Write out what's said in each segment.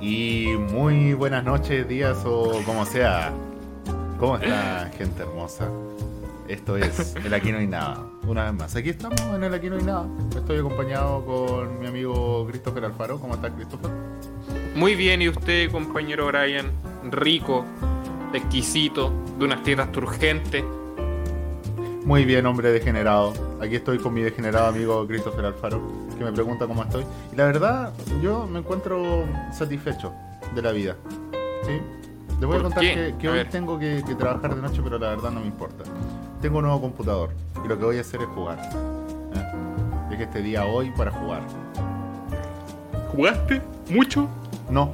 Y muy buenas noches, días o como sea. ¿Cómo está, gente hermosa? Esto es El Aquí No hay nada. Una vez más, aquí estamos en El Aquí No hay nada. Estoy acompañado con mi amigo Christopher Alfaro. ¿Cómo estás, Christopher? Muy bien, ¿y usted, compañero Brian? Rico, exquisito, de unas tetas turgentes. Muy bien, hombre degenerado. Aquí estoy con mi degenerado amigo Christopher Alfaro, que me pregunta cómo estoy. Y la verdad, yo me encuentro satisfecho de la vida. ¿Sí? Les voy a ¿Por contar qué? que, que A hoy ver. tengo que, que trabajar de noche, pero la verdad no me importa. Tengo un nuevo computador y lo que voy a hacer es jugar. ¿eh? Dejé este día hoy para jugar. ¿Jugaste? ¿Mucho? No.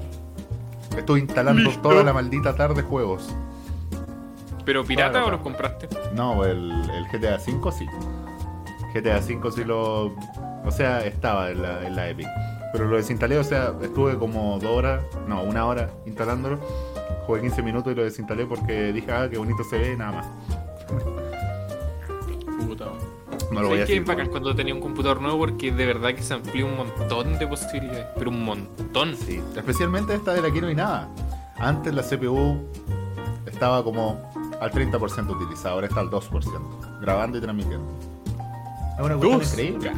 Estoy instalando Listo. toda la maldita tarde juegos. ¿Pero pirata o los compraste? No, el, el GTA V sí. GTA V sí lo. O sea, estaba en la, en la Epic. Pero lo desinstalé, o sea, estuve como dos horas, no, una hora instalándolo. Jugué 15 minutos y lo desinstalé porque dije, ah, qué bonito se ve, nada más. Puta. No lo voy a ¿Sabes qué decir. bacán cuando tenía un computador nuevo? Porque de verdad que se amplía un montón de posibilidades. Pero un montón. Sí, especialmente esta de la que no hay nada. Antes la CPU estaba como al 30% utilizada, ahora está al 2%, grabando y transmitiendo. Una cuestión increíble.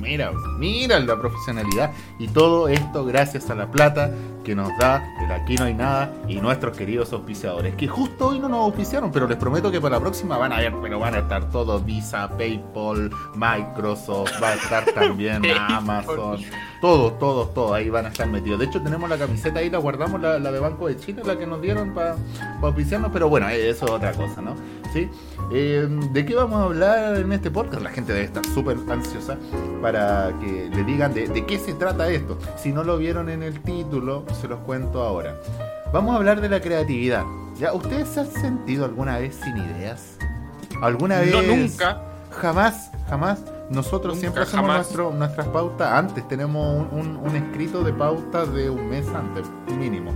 Mira, mira la profesionalidad. Y todo esto gracias a la plata que nos da el Aquí No Hay Nada y nuestros queridos auspiciadores. Que justo hoy no nos auspiciaron, pero les prometo que para la próxima van a ver, pero van a estar todos Visa, PayPal, Microsoft, va a estar también Amazon. Todos, todos, todos ahí van a estar metidos. De hecho, tenemos la camiseta ahí, la guardamos, la, la de Banco de Chile, la que nos dieron para auspiciarnos, pero bueno, eh, eso es otra cosa, ¿no? ¿Sí? Eh, ¿De qué vamos a hablar en este podcast? La gente debe estar súper ansiosa para que le digan de, de qué se trata esto. Si no lo vieron en el título, se los cuento ahora. Vamos a hablar de la creatividad. ¿Ya? ¿Ustedes se han sentido alguna vez sin ideas? ¿Alguna vez? No, nunca. Jamás, jamás. Nosotros Nunca, siempre hacemos jamás. nuestro, nuestras pautas antes. Tenemos un, un- un escrito de pautas de un mes antes, mínimo.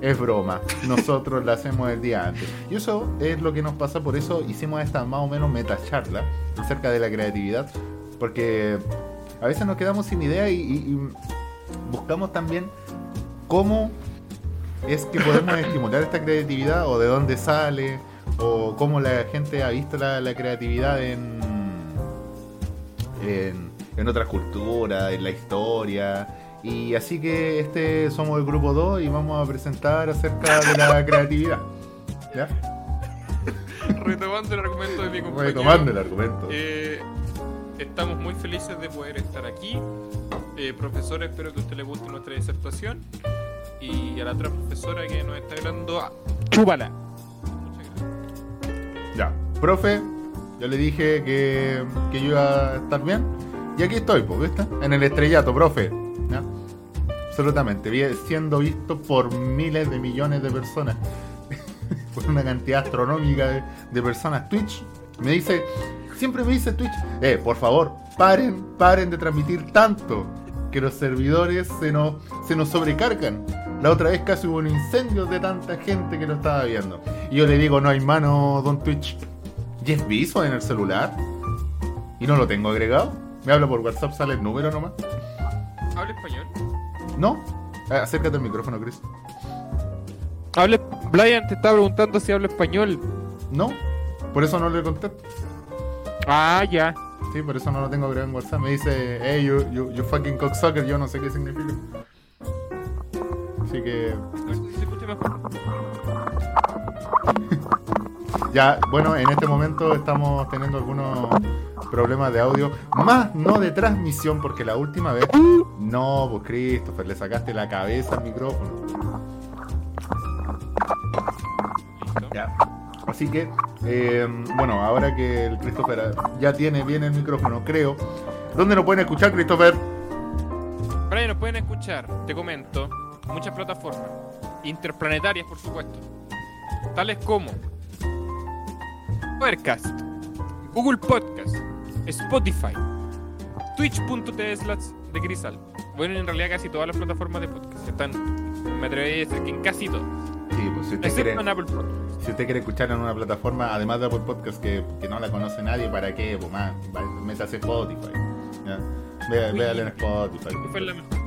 Es broma. Nosotros la hacemos el día antes. Y eso es lo que nos pasa. Por eso hicimos esta más o menos meta charla acerca de la creatividad. Porque a veces nos quedamos sin idea y, y- y buscamos también cómo es que podemos estimular esta creatividad o de dónde sale o cómo la gente ha visto la, la creatividad en, en, en otras culturas, en la historia. Y así que este somos el grupo 2 y vamos a presentar acerca de la creatividad. ¿Ya? Retomando el argumento de mi compañero. Retomando el argumento. Eh, estamos muy felices de poder estar aquí. Eh, profesor, espero que a usted le guste nuestra disertación. Y a la otra profesora que nos está hablando, ah, chúpala. Muchas gracias. Ya, profe, yo le dije que, que yo iba a estar bien. Y aquí estoy, pues, ¿viste? En el estrellato, profe. ¿Ya? Absolutamente. Siendo visto por miles de millones de personas. por una cantidad astronómica de, de personas. Twitch me dice, siempre me dice Twitch, eh, por favor, paren, paren de transmitir tanto. Que los servidores se nos, se nos sobrecargan. La otra vez casi hubo un incendio de tanta gente que lo estaba viendo. Y yo le digo, no hay mano, don Twitch. Jeff Bezos en el celular. Y no lo tengo agregado. Me habla por WhatsApp, sale el número nomás. ¿Habla español? ¿No? Ah, acércate al micrófono, Chris. Habla, Brian te está preguntando si habla español. ¿No? Por eso no le contesto. Ah, ya. Sí, por eso no lo tengo agregado en WhatsApp. Me dice, hey, you, you, you fucking cocksucker. Yo no sé qué significa. Así que, ya, bueno, en este momento estamos teniendo algunos problemas de audio. Más no de transmisión, porque la última vez. No, pues Christopher, le sacaste la cabeza al micrófono. Listo. Ya. Así que, eh, bueno, ahora que el Christopher ya tiene bien el micrófono, creo. ¿Dónde nos pueden escuchar, Christopher? Brian, nos pueden escuchar, te comento, muchas plataformas, interplanetarias por supuesto, tales como Overcast, Google Podcast, Spotify, Twitch.tv slash de Crisal. Bueno, en realidad casi todas las plataformas de podcast están, me atrevería a decir que en casi todas, Sí, pues si usted excepto quiere, en Apple Podcast. si usted quiere escuchar en una plataforma, además de Apple Podcast, que, que no la conoce nadie, ¿para qué? Pues más, métase Spotify. Uy. Véale en Spotify. ¿Qué fue la mejor?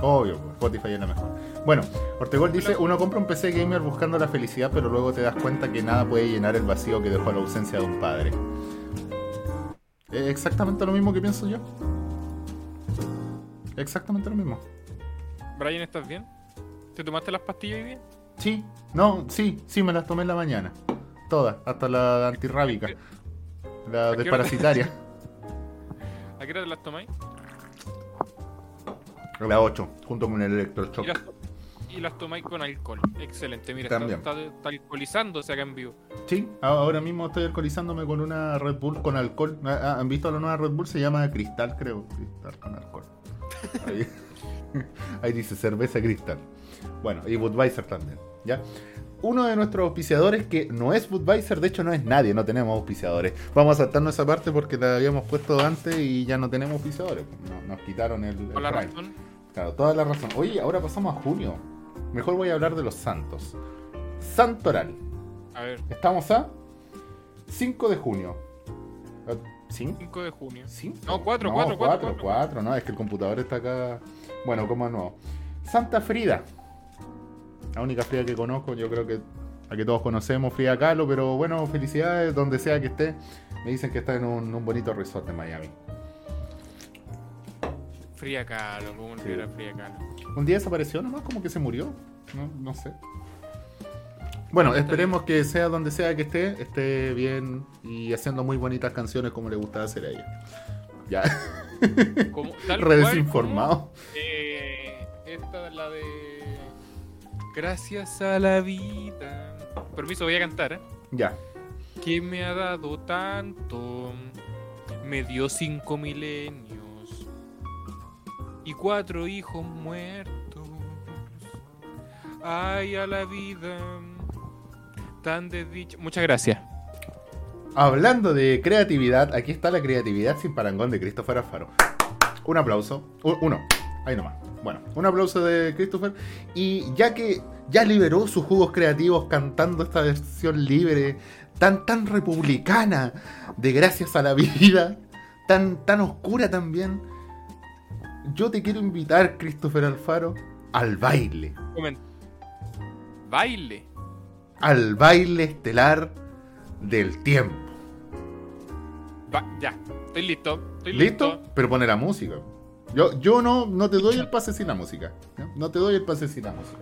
Obvio, pues, Spotify es la mejor. Bueno, Ortegol dice, uno compra un PC gamer buscando la felicidad, pero luego te das cuenta que nada puede llenar el vacío que dejó la ausencia de un padre. Es exactamente lo mismo que pienso yo. Exactamente lo mismo. Brian, ¿estás bien? ¿Te tomaste las pastillas hoy día? Sí, no, sí, sí, me las tomé en la mañana. Todas, hasta la antirrábica. La ¿A qué hora? desparasitaria. ¿A qué hora te las tomáis? La 8, junto con el electroshock. Y las, y las tomáis con alcohol. Excelente, mira, está, está, está alcoholizándose acá en vivo. Sí, ahora mismo estoy alcoholizándome con una Red Bull con alcohol. Ah, ah, ¿Han visto la nueva Red Bull? Se llama Cristal, creo. Cristal con alcohol. Ahí, ahí dice cerveza Cristal. Bueno, y Budweiser también, ¿ya? Uno de nuestros auspiciadores que no es Budweiser, de hecho no es nadie, no tenemos auspiciadores. Vamos a saltarnos esa parte porque la habíamos puesto antes y ya no tenemos auspiciadores. No- nos quitaron el, el Por la Prime. razón. Claro, toda la razón. Oye, ahora pasamos a junio. Mejor voy a hablar de los santos. Santoral. A ver, Estamos a 5 de junio. ¿5? 5 de junio. ¿Cinco? No, cuatro, no, cuatro, cuatro, 4, cuatro. 4, no, es que el computador está acá. Bueno, como no. Santa Frida. La única Frida que conozco, yo creo que a que todos conocemos, Frida Kahlo, pero bueno, felicidades donde sea que esté. Me dicen que está en un, un bonito resort en Miami. Fría Calo, como olvidar a Fría Calo. Un día desapareció nomás, como que se murió. No, no sé. Bueno, esperemos que sea donde sea que esté, esté bien y haciendo muy bonitas canciones como le gustaba hacer a ella. Ya, Como, tal redesinformado. cual como, eh, esta es la de. Gracias a la vida. Permiso, voy a cantar, ¿eh? Ya. Que me ha dado tanto. Me dio cinco milenios. Y cuatro hijos muertos. Ay, a la vida. Tan desdicha. Muchas gracias. Hablando de creatividad, aquí está la creatividad sin parangón de Christopher Alfaro. Un aplauso. Uno. Ahí nomás. Bueno, un aplauso de Christopher. Y ya que ya liberó sus jugos creativos cantando esta versión libre, tan, tan republicana, de gracias a la vida, tan, tan oscura también, yo te quiero invitar, Christopher Alfaro, al baile. Baile. Al baile estelar del tiempo. Va- ya. Estoy listo. Estoy ¿Listo? listo. Pero pone la música. Yo, yo no, no te doy el pase sin la música. ¿ya? No te doy el pase sin la música.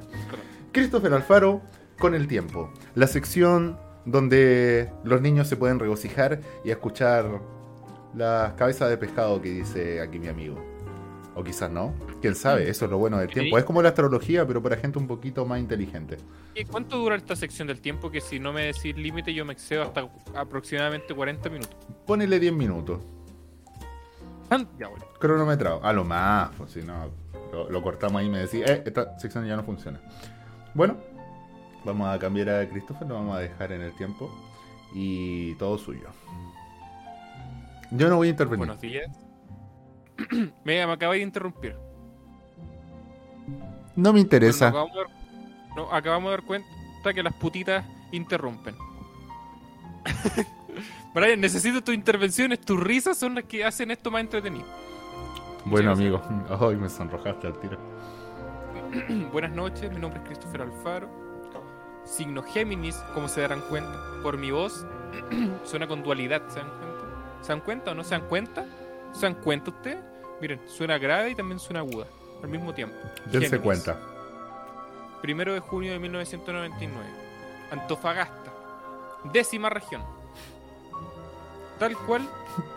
Christopher Alfaro con el tiempo. La sección donde los niños se pueden regocijar y escuchar las cabezas de pescado que dice aquí mi amigo. O quizás no. Quién sabe, eso es lo bueno del tiempo. Es como la astrología, pero para gente un poquito más inteligente. ¿Y ¿Cuánto dura esta sección del tiempo? Que si no me decís límite, yo me excedo hasta aproximadamente 40 minutos. Ponele 10 minutos. Ah, Ya, bueno. Cronometrado. A lo más, pues si no, lo, lo cortamos ahí y me decís, eh, esta sección ya no funciona. Bueno, vamos a cambiar a Christopher, lo vamos a dejar en el tiempo y todo suyo. Yo no voy a intervenir. Buenos días. me, me acabáis de interrumpir. no me interesa. Bueno, acabamos, de dar, no, acabamos de dar cuenta que las putitas interrumpen. Brian, necesito tus intervenciones, tus risas son las que hacen esto más entretenido. bueno, amigo, hoy me sonrojaste al tiro. Buenas noches, mi nombre es Christopher Alfaro. Signo Géminis, como se darán cuenta, por mi voz suena con dualidad, ¿se dan cuenta? ¿Se dan cuenta o no se dan cuenta? ¿Se dan cuenta ustedes? Miren, suena grave y también suena aguda al mismo tiempo. Dense cuenta. Primero de junio de 1999. Antofagasta. Décima región. Tal cual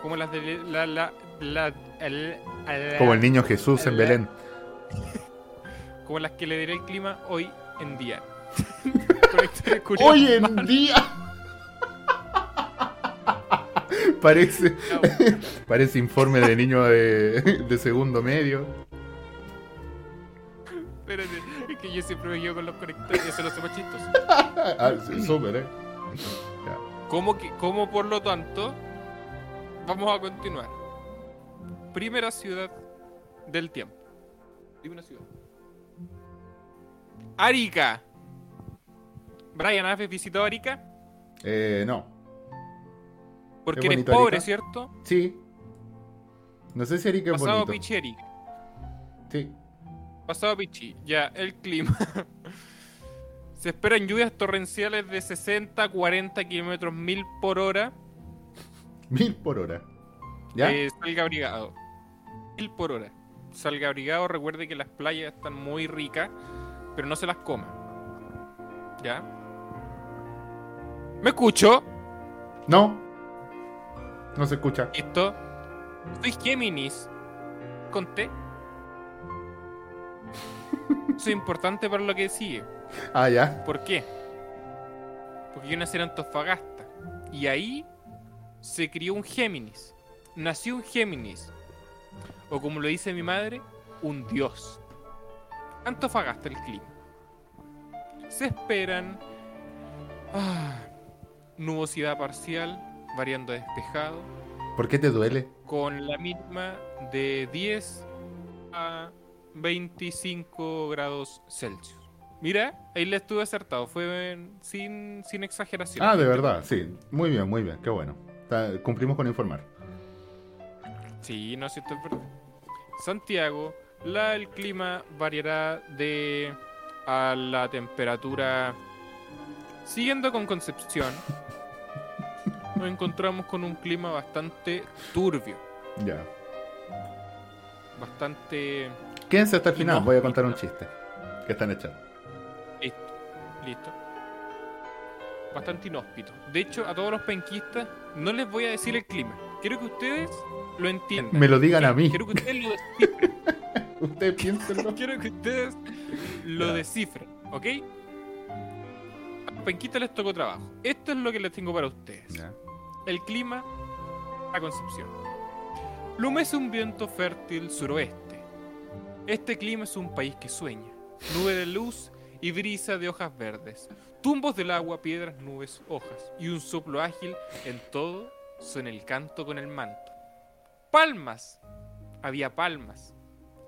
como las de la... la, la- el- Como el niño Jesús en la- Belén. como las que le diré el clima hoy en día. Hoy en día. Parece, parece informe de niño de, de segundo medio. Espérate, es que yo siempre me quedo con los conectores, eso lo hacemos chistos. Ah, súper, eh. Ya. Como, que, como por lo tanto, vamos a continuar. Primera ciudad del tiempo. Dime una ciudad. Arica. Brian, ¿has visitado Arica? Eh, no. Porque Es eres pobre, Arica. ¿cierto? Sí. No sé si Arica es Pasado bonito. pichi Arica. Sí. Pasado Pichi, ya, el clima. Se esperan lluvias torrenciales de 60 a 40 kilómetros mil por hora. Mil por hora. ¿Ya? Eh, salga abrigado. Mil por hora. Salga abrigado, recuerde que las playas están muy ricas, pero no se las coma. ¿Ya? ¿Me escucho? No. No se escucha. Listo. Soy Géminis. Conté. Es importante para lo que sigue. Ah, ya. ¿Por qué? Porque yo nací en Antofagasta. Y ahí se crió un Géminis. Nació un Géminis. O como lo dice mi madre, un dios. Antofagasta el clima. Se esperan ah, nubosidad parcial, variando a despejado, ¿Por qué te duele? con la mínima de 10 a 25 grados Celsius. Mira, ahí le estuve acertado, fue en- sin, sin exageración. Ah, de verdad, sí. Muy bien, muy bien. Qué bueno. Está- cumplimos con informar. Sí, no, si esto es verdad. Santiago, la, el clima variará de a la temperatura. Siguiendo con Concepción, nos encontramos con un clima bastante turbio, Ya. bastante Quédense hasta el final. No. Voy a contar un chiste. Que están hechos. listo, listo. Bastante inhóspito. De hecho, a todos los penquistas no les voy a decir el clima. Quiero que ustedes lo entiendan. Me lo digan a mí. Quiero que ustedes lo descifren. Ustedes piénsenlo. Quiero que ustedes lo Ya. descifren, ¿ok? A los penquistas les tocó trabajo. Esto es lo que les tengo para ustedes. Ya. El clima a Concepción. Lo mece un viento fértil suroeste. Este clima es un país que sueña. Nube de luz y brisa de hojas verdes. Tumbos del agua, piedras, nubes, hojas. Y un soplo ágil en todo son el canto con el manto. Palmas. Había palmas.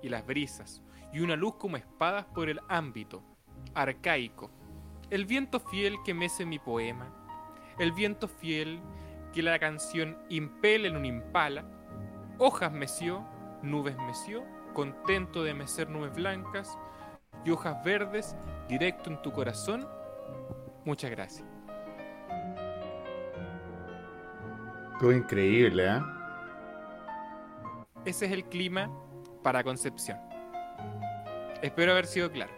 Y las brisas. Y una luz como espadas por el ámbito. Arcaico. El viento fiel que mece mi poema. El viento fiel que la canción impele en un impala. Hojas meció, nubes meció, contento de mecer nubes blancas y hojas verdes directo en tu corazón. Muchas gracias. Estuvo increíble, ¿eh? Ese es el clima para Concepción. Espero haber sido claro.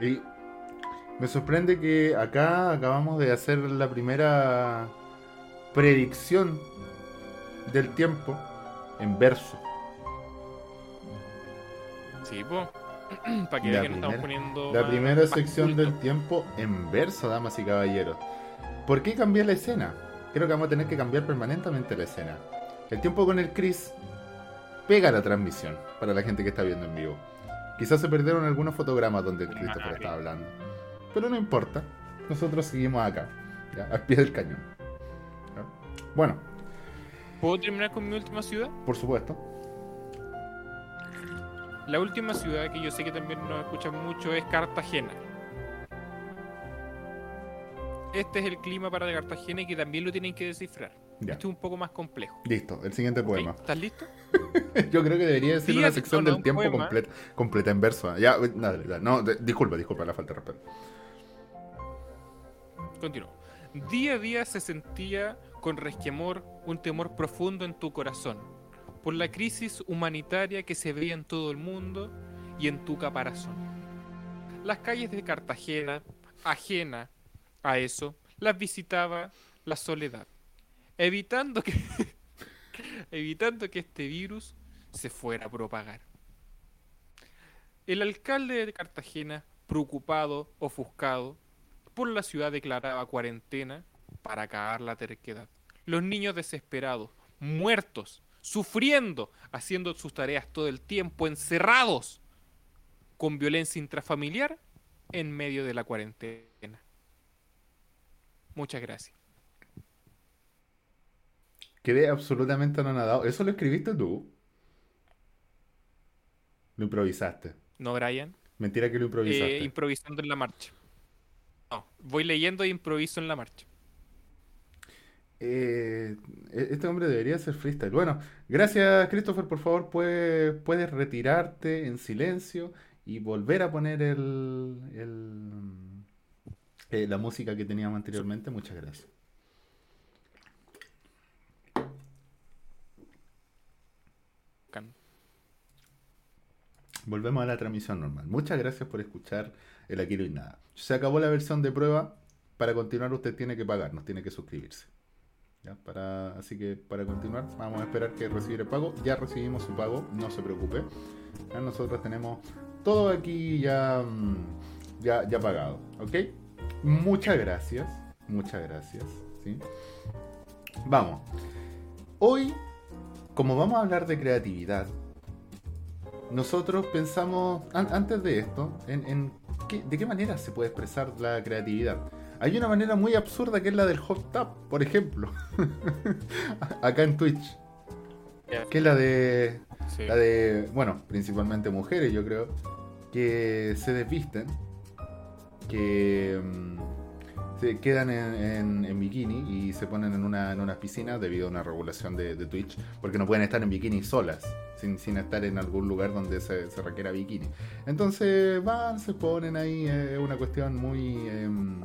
Y me sorprende que acá acabamos de hacer la primera predicción del tiempo en verso. Sí, po. Para que La que nos estamos primera- poniendo. La más- primera más sección del tiempo en verso, damas y caballeros. ¿Por qué cambié la escena? Creo que vamos a tener que cambiar permanentemente la escena. El tiempo con el Chris pega la transmisión para la gente que está viendo en vivo. Quizás se perdieron algunos fotogramas donde el Christopher estaba hablando. Pero no importa. Nosotros seguimos acá, ya, al pie del cañón. ¿Ya? Bueno, ¿Puedo terminar con mi última ciudad? por supuesto. La última ciudad que yo sé que también nos escuchan mucho es Cartagena. Este es el clima para Cartagena y que también lo tienen que descifrar. Ya. Este es un poco más complejo. Listo, el siguiente poema. ¿Estás listo? Yo creo que debería Día una sección del tiempo completa, completa en verso. Ya, eh, dale. no, de- disculpa, disculpa la falta de respeto. Continúo. Día a día se sentía con resquemor un temor profundo en tu corazón por la crisis humanitaria que se veía en todo el mundo y en tu caparazón. Las calles de Cartagena, ajena a eso, las visitaba la soledad, evitando que evitando que este virus se fuera a propagar. El alcalde de Cartagena, preocupado, ofuscado, por la ciudad declaraba cuarentena para acabar la terquedad. Los niños desesperados, muertos, sufriendo, haciendo sus tareas todo el tiempo, encerrados, con violencia intrafamiliar en medio de la cuarentena. Muchas gracias. Quedé absolutamente anonadado. ¿Eso lo escribiste tú? Lo improvisaste. ¿No, Brian? Mentira que lo improvisaste. Eh, improvisando en la marcha. No, voy leyendo e improviso en la marcha. Eh, este hombre debería ser freestyle. Bueno, gracias Christopher, por favor, puedes, puedes retirarte en silencio y volver a poner el, el- eh, la música que teníamos anteriormente. Muchas gracias. Volvemos a la transmisión normal. Muchas gracias por escuchar el Aquí no hay nada. Se acabó la versión de prueba. Para continuar usted tiene que pagarnos, tiene que suscribirse. ¿Ya? Para, así que para continuar vamos a esperar que recibir el pago. Ya recibimos su pago, no se preocupe. Ya nosotros tenemos todo aquí ya, mm, ya, ya pagado. ¿Ok? Muchas gracias. Muchas gracias. ¿sí? Vamos. Hoy, como vamos a hablar de creatividad, nosotros pensamos, an- antes de esto, en qué- de qué manera se puede expresar la creatividad. Hay una manera muy absurda que es la del hot tap, por ejemplo. Acá en Twitch. Que es la de. Sí. La de. Bueno, principalmente mujeres, yo creo. Que se desvisten. Que. Se quedan en, en- en bikini y se ponen en una, en unas piscinas debido a una regulación de, de Twitch. Porque no pueden estar en bikini solas. Sin, sin estar en algún lugar donde se, se requiera bikini. Entonces van, se ponen ahí. Es una cuestión muy. em,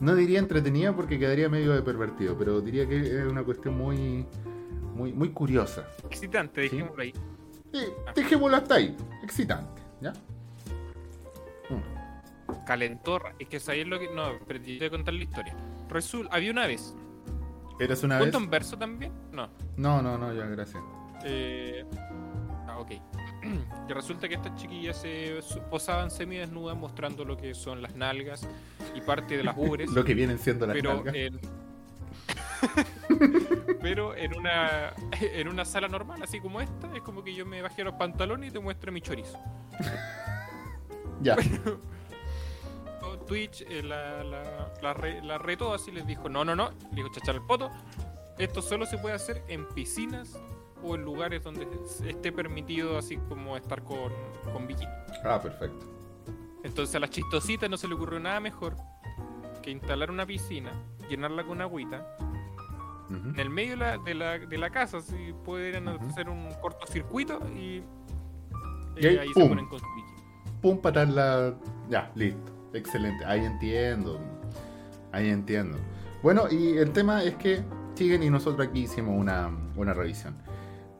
no diría entretenida porque quedaría medio de pervertido, pero diría que es una cuestión muy, muy, muy curiosa. Excitante, Sí. dejémoslo ahí. Eh, dejémoslo hasta ahí, excitante, ¿ya? Calentor. Es que sabéis lo que. No, pero te voy a contar la historia. Resul, había una vez. ¿Eres una vez? ¿Cuento en verso también? No. No, no, no, ya, gracias. Eh, ah, ok. que resulta que estas chiquillas se posaban semidesnudas mostrando lo que son las nalgas y parte de las ubres. Lo que vienen siendo las pero nalgas. en pero en una en una sala normal así como esta es como que yo me bajé los pantalones y te muestro mi chorizo Ya, Twitch eh, la, la, la, re- la retó así les dijo no no no le dijo chachar el poto esto solo se puede hacer en piscinas o en lugares donde esté permitido así como estar con, con bikini ah, perfecto. Entonces a la chistosita no se le ocurrió nada mejor que instalar una piscina, llenarla con agüita, en el medio de la, de la, de la casa, si Ujú. hacer un cortocircuito y, Y eh, ahí, se ponen con su bikini. Pum, patar la... Ya, listo. Excelente. Ahí entiendo. Ahí entiendo. Bueno, y el tema es que siguen y nosotros aquí hicimos una, una revisión.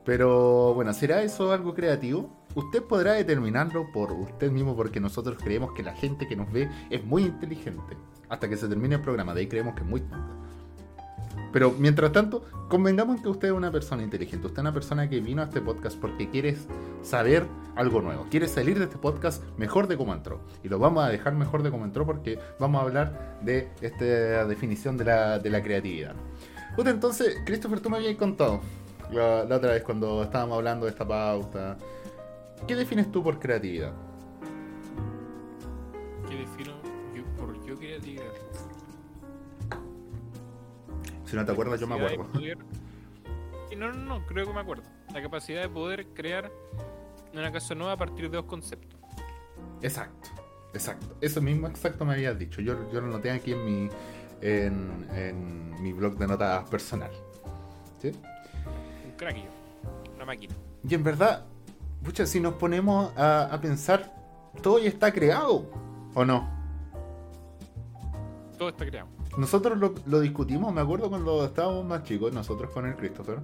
Pero bueno, ¿será eso algo creativo? Usted podrá determinarlo por usted mismo porque nosotros creemos que la gente que nos ve es muy inteligente. Hasta que se termine el programa, de ahí creemos que es muy tonta. Pero mientras tanto, convengamos en que usted es una persona inteligente. Usted es una persona que vino a este podcast porque quiere saber algo nuevo. Quiere salir de este podcast mejor de cómo entró. Y lo vamos a dejar mejor de cómo entró porque vamos a hablar de esta definición de la, de la creatividad. Puta, entonces, Christopher, tú me habías contado la, la otra vez cuando estábamos hablando de esta pauta. ¿Qué defines tú por creatividad? ¿Qué defino yo, por yo creatividad? Si no te acuerdas, yo me acuerdo. poder- Y no, no, no, creo que me acuerdo. La capacidad de poder crear una casa nueva a partir de dos conceptos. Exacto, exacto. Eso mismo exacto me habías dicho. Yo, yo lo noté aquí en mi, en, en mi blog de notas personal. ¿Sí? Un crack una máquina. Y en verdad, pucha, si nos ponemos a, a pensar, todo ya está creado, ¿o no? Todo está creado. Nosotros lo, lo discutimos, me acuerdo cuando estábamos más chicos, nosotros con el Christopher.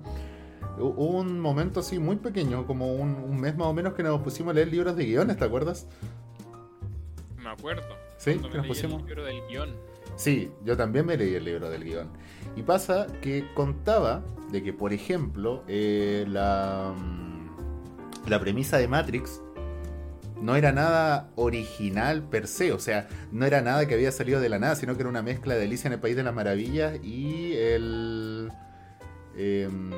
Hu- Hubo un momento así muy pequeño, como un, un mes más o menos, que nos pusimos a leer libros de guiones, ¿te acuerdas? Me acuerdo. Sí, me nos leí el pusimos. libro del guion. Sí, yo también me leí el libro del guion. Y pasa que contaba de que, por ejemplo, eh, la, mm, la premisa de Matrix no era nada original per se, o sea, no era nada que había salido de la nada, sino que era una mezcla de Alicia en el País de las Maravillas y el... em,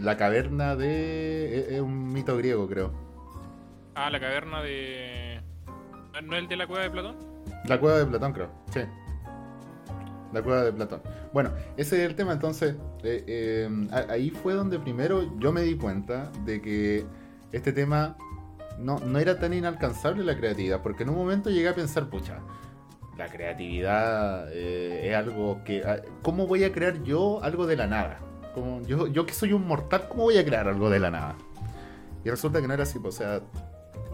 la caverna de... es- es un mito griego, creo. Ah, la caverna de. ¿No es el de la cueva de Platón? La cueva de Platón, creo. Sí. La cueva de Platón. Bueno, ese es el tema. Entonces, eh, eh, a- ahí fue donde primero yo me di cuenta de que este tema no, no era tan inalcanzable la creatividad. Porque en un momento llegué a pensar, pucha, la creatividad eh, es algo que... ah, ¿Cómo voy a crear yo algo de la nada? Como yo, yo que soy un mortal, ¿cómo voy a crear algo de la nada? Y resulta que no era así, pues, o sea,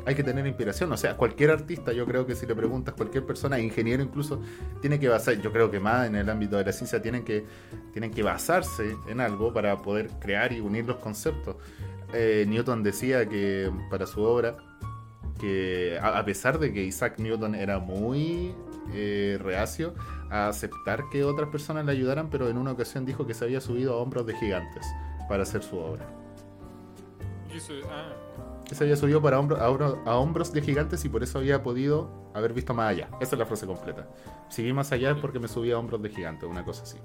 hay que tener inspiración. O sea, cualquier artista, yo creo que si le preguntas, cualquier persona, ingeniero incluso, tiene que basar, yo creo que más en el ámbito de la ciencia, tienen que, tienen que basarse en algo para poder crear y unir los conceptos. Eh, Newton decía que para su obra, que a, pesar de que Isaac Newton era muy eh, reacio a aceptar que otras personas le ayudaran, pero en una ocasión dijo que se había subido a hombros de gigantes para hacer su obra. Ah, Que se había subido para hombro- a, hombro- a hombros de gigantes y por eso había podido haber visto más allá. Esa es la frase completa. Si vi más allá es porque me subí a hombros de gigantes, una cosa así.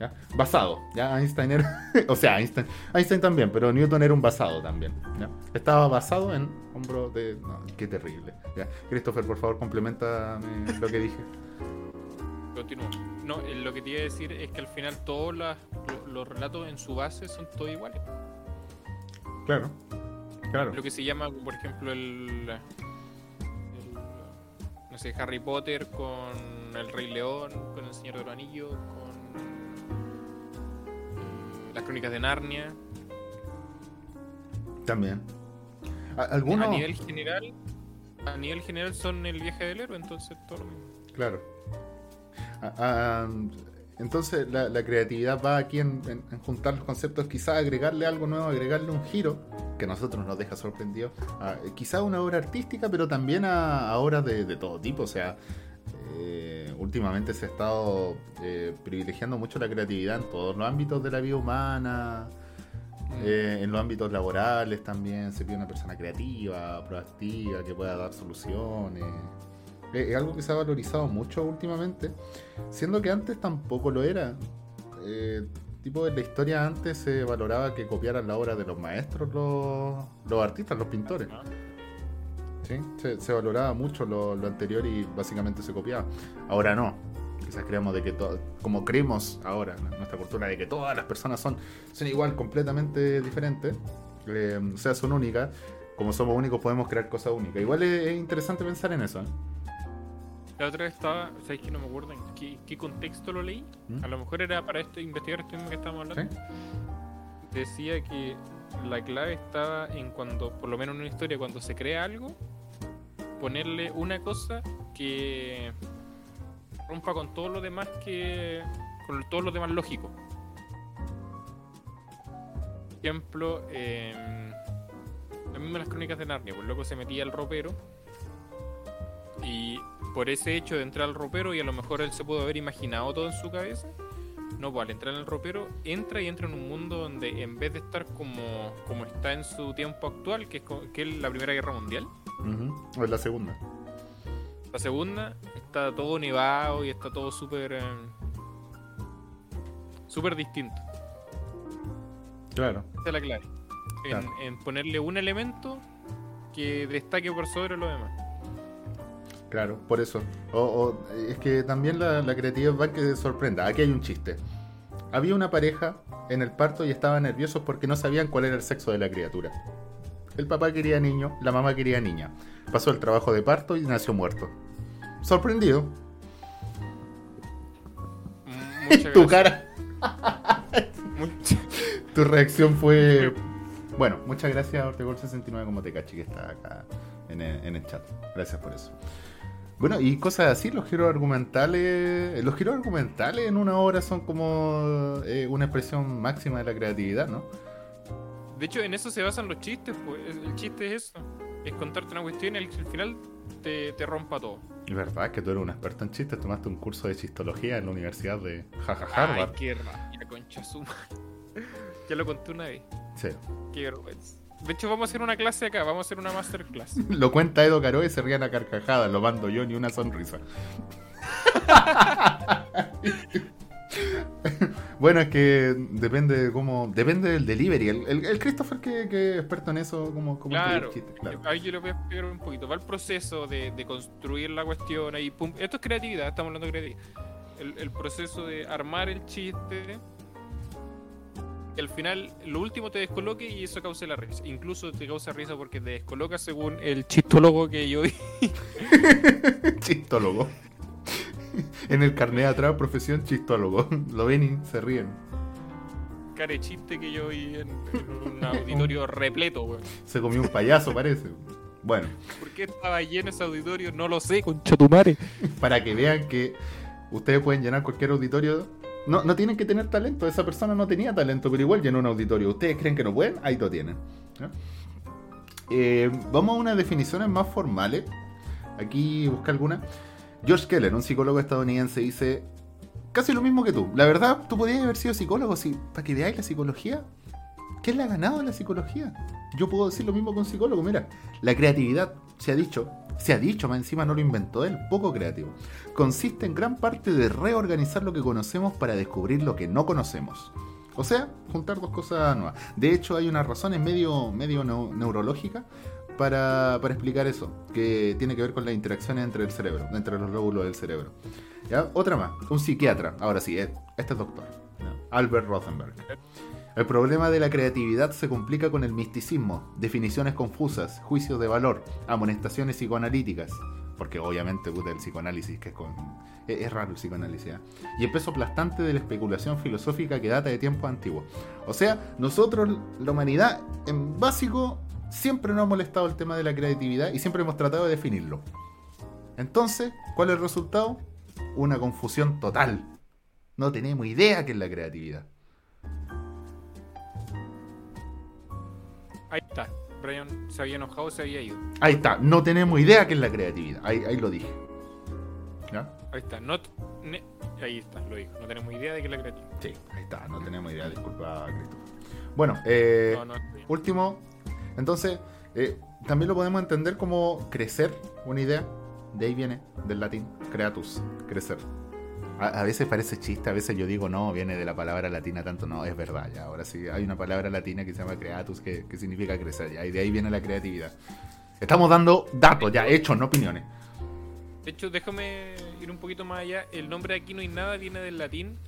¿ya? Basado. ¿ya? Einstein era. o sea, Einstein, Einstein también, pero Newton era un basado también. ¿ya? Estaba basado en hombros de. No, qué terrible. ¿ya? Christopher, por favor, complementame lo que dije. continúo. No, eh, lo que te iba a decir es que al final todos los relatos en su base son todos iguales. Claro. Claro. Lo que se llama, por ejemplo, el, el- no sé, Harry Potter con el Rey León, con el Señor de los Anillos, con eh, las Crónicas de Narnia. También. A- Algunos. A nivel general, a nivel general son el viaje del héroe, entonces todo lo mismo. Claro. Ah, ah, entonces la, la creatividad va aquí en, en- en juntar los conceptos, quizás agregarle algo nuevo, agregarle un giro que a nosotros nos deja sorprendidos. a, quizás una obra artística, pero también a, a obras de, de todo tipo. O sea, eh, últimamente se ha estado eh, privilegiando mucho la creatividad en todos los ámbitos de la vida humana. Eh, en los ámbitos laborales también se pide una persona creativa, proactiva, que pueda dar soluciones. Eh, Es algo que se ha valorizado mucho últimamente, siendo que antes tampoco lo era. Eh, tipo, en la historia antes se valoraba que copiaran la obra de los maestros los, los artistas, los pintores. ¿sí? Se, se valoraba mucho lo, lo anterior y básicamente se copiaba. Ahora no. Quizás creemos de que to- como creemos ahora en nuestra cultura de que todas las personas son, son igual, completamente diferentes, eh, o sea, son únicas. Como somos únicos podemos crear cosas únicas. Igual es, es interesante pensar en eso. ¿eh? La otra vez estaba, ¿sabéis que no me acuerdo en qué, qué contexto lo leí? ¿Mm? A lo mejor era para esto, investigar esto mismo que estábamos hablando. ¿Sí? Decía que la clave estaba en cuando, por lo menos en una historia, cuando se crea algo, ponerle una cosa que rompa con todo lo demás que. con todo lo demás lógico. Ejemplo, eh, las mismas las crónicas de Narnia, pues loco se metía al ropero y por ese hecho de entrar al ropero y a lo mejor él se pudo haber imaginado todo en su cabeza. No, pues al entrar en el ropero, entra y entra en un mundo donde en vez de estar como, como está en su tiempo actual, que es, que es la Primera Guerra Mundial. O es la segunda. la segunda está todo nevado y está todo súper... eh, súper distinto. Claro. Esa es la clave. En, en ponerle un elemento que destaque por sobre lo demás. Claro, por eso. O, o- es que también la, la creatividad va que sorprenda. Aquí hay un chiste. Había una pareja en el parto y estaban nerviosos porque no sabían cuál era el sexo de la criatura. El papá quería niño, la mamá quería niña. Pasó el trabajo de parto y nació muerto. Sorprendido. Mm, Muchas Tu gracias. cara, tu reacción fue. Bueno, muchas gracias a Ortegol69 como te cachi que está acá en el, en el chat. Gracias por eso. Bueno, y cosas así, los giros argumentales. Los giros argumentales en una obra son como eh, una expresión máxima de la creatividad, ¿no? De hecho, en eso se basan los chistes, pues. El chiste es eso. Es contarte una cuestión y al al final te, te rompa todo. Es verdad que tú eres un experto en chistes, tomaste un curso de chistología en la Universidad de Jaja Ay, Harvard. qué rabia, concha suma. ya lo conté una vez. Sí. Qué vergüenza. De hecho, vamos a hacer una clase acá, vamos a hacer una masterclass. Lo cuenta Edo Caro y se ríen a carcajadas, lo mando yo ni una sonrisa. bueno, es que depende de cómo. Depende del delivery. El, el- el Christopher que, que es experto en eso, como, como Claro, chistes, claro. ahí yo le voy a explicar un poquito. Va el proceso de, de construir la cuestión ahí. pum. Esto es creatividad, estamos hablando de creatividad. El, el proceso de armar el chiste. Que al final, lo último te descoloque y eso causa la risa. Incluso te causa risa porque te descoloca según el chistólogo que yo vi. Chistólogo. en el carnet de atrás, profesión chistólogo. Lo ven y se ríen. Care chiste que yo vi en, en un auditorio repleto, weón. Se comió un payaso, parece. Bueno, ¿Por qué estaba lleno ese auditorio? No lo sé, concha tu madre. para que vean que ustedes pueden llenar cualquier auditorio. No, no tienen que tener talento, esa persona no tenía talento, pero igual llenó un auditorio. ¿Ustedes creen que no pueden? Ahí lo tienen. Eh, vamos a unas definiciones más formales. Aquí busca alguna. George Keller, un psicólogo estadounidense, dice casi lo mismo que tú. La verdad, tú podrías haber sido psicólogo, si, para que veáis la psicología. ¿Qué le ha ganado la psicología? Yo puedo decir lo mismo con psicólogo. Mira, la creatividad, se ha dicho, se ha dicho, más encima no lo inventó él, poco creativo. Consiste en gran parte de reorganizar lo que conocemos para descubrir lo que no conocemos. O sea, juntar dos cosas nuevas. De hecho, hay unas razones medio, medio neu- neurológicas para, para explicar eso, que tiene que ver con las interacciones entre el cerebro, entre los lóbulos del cerebro. ¿Ya? Otra más, un psiquiatra, ahora sí, eh, este es doctor. Albert Rothenberg. El problema de la creatividad se complica con el misticismo, definiciones confusas, juicios de valor, amonestaciones psicoanalíticas, porque obviamente puta, el psicoanálisis, que es, con, es, raro el psicoanálisis, ¿ya? y el peso aplastante de la especulación filosófica que data de tiempos antiguos. O sea, nosotros, la humanidad, en básico, siempre nos ha molestado el tema de la creatividad y siempre hemos tratado de definirlo. Entonces, ¿cuál es el resultado? Una confusión total. No tenemos idea qué es la creatividad. Ahí está. Brian se había enojado, se había ido. Ahí está, no tenemos idea qué es la creatividad. Ahí, ahí lo dije. ¿Ya? Ahí está. No, ne- ahí está, lo dijo. No tenemos idea de qué es la creatividad. Sí, ahí está, no tenemos idea, disculpa, Christopher. Bueno, eh, No, no, último, entonces, eh, también lo podemos entender como crecer, una idea. De ahí viene, del latín, creatus, crecer. A, a veces parece chiste, a veces yo digo, no, viene de la palabra latina tanto, no, es verdad, ya. Ahora sí, hay una palabra latina que se llama creatus, que, que significa crecer, ya, y de ahí viene la creatividad. Estamos dando datos, ya, hechos, no opiniones. De hecho, déjame ir un poquito más allá. El nombre aquí no hay nada viene del latín.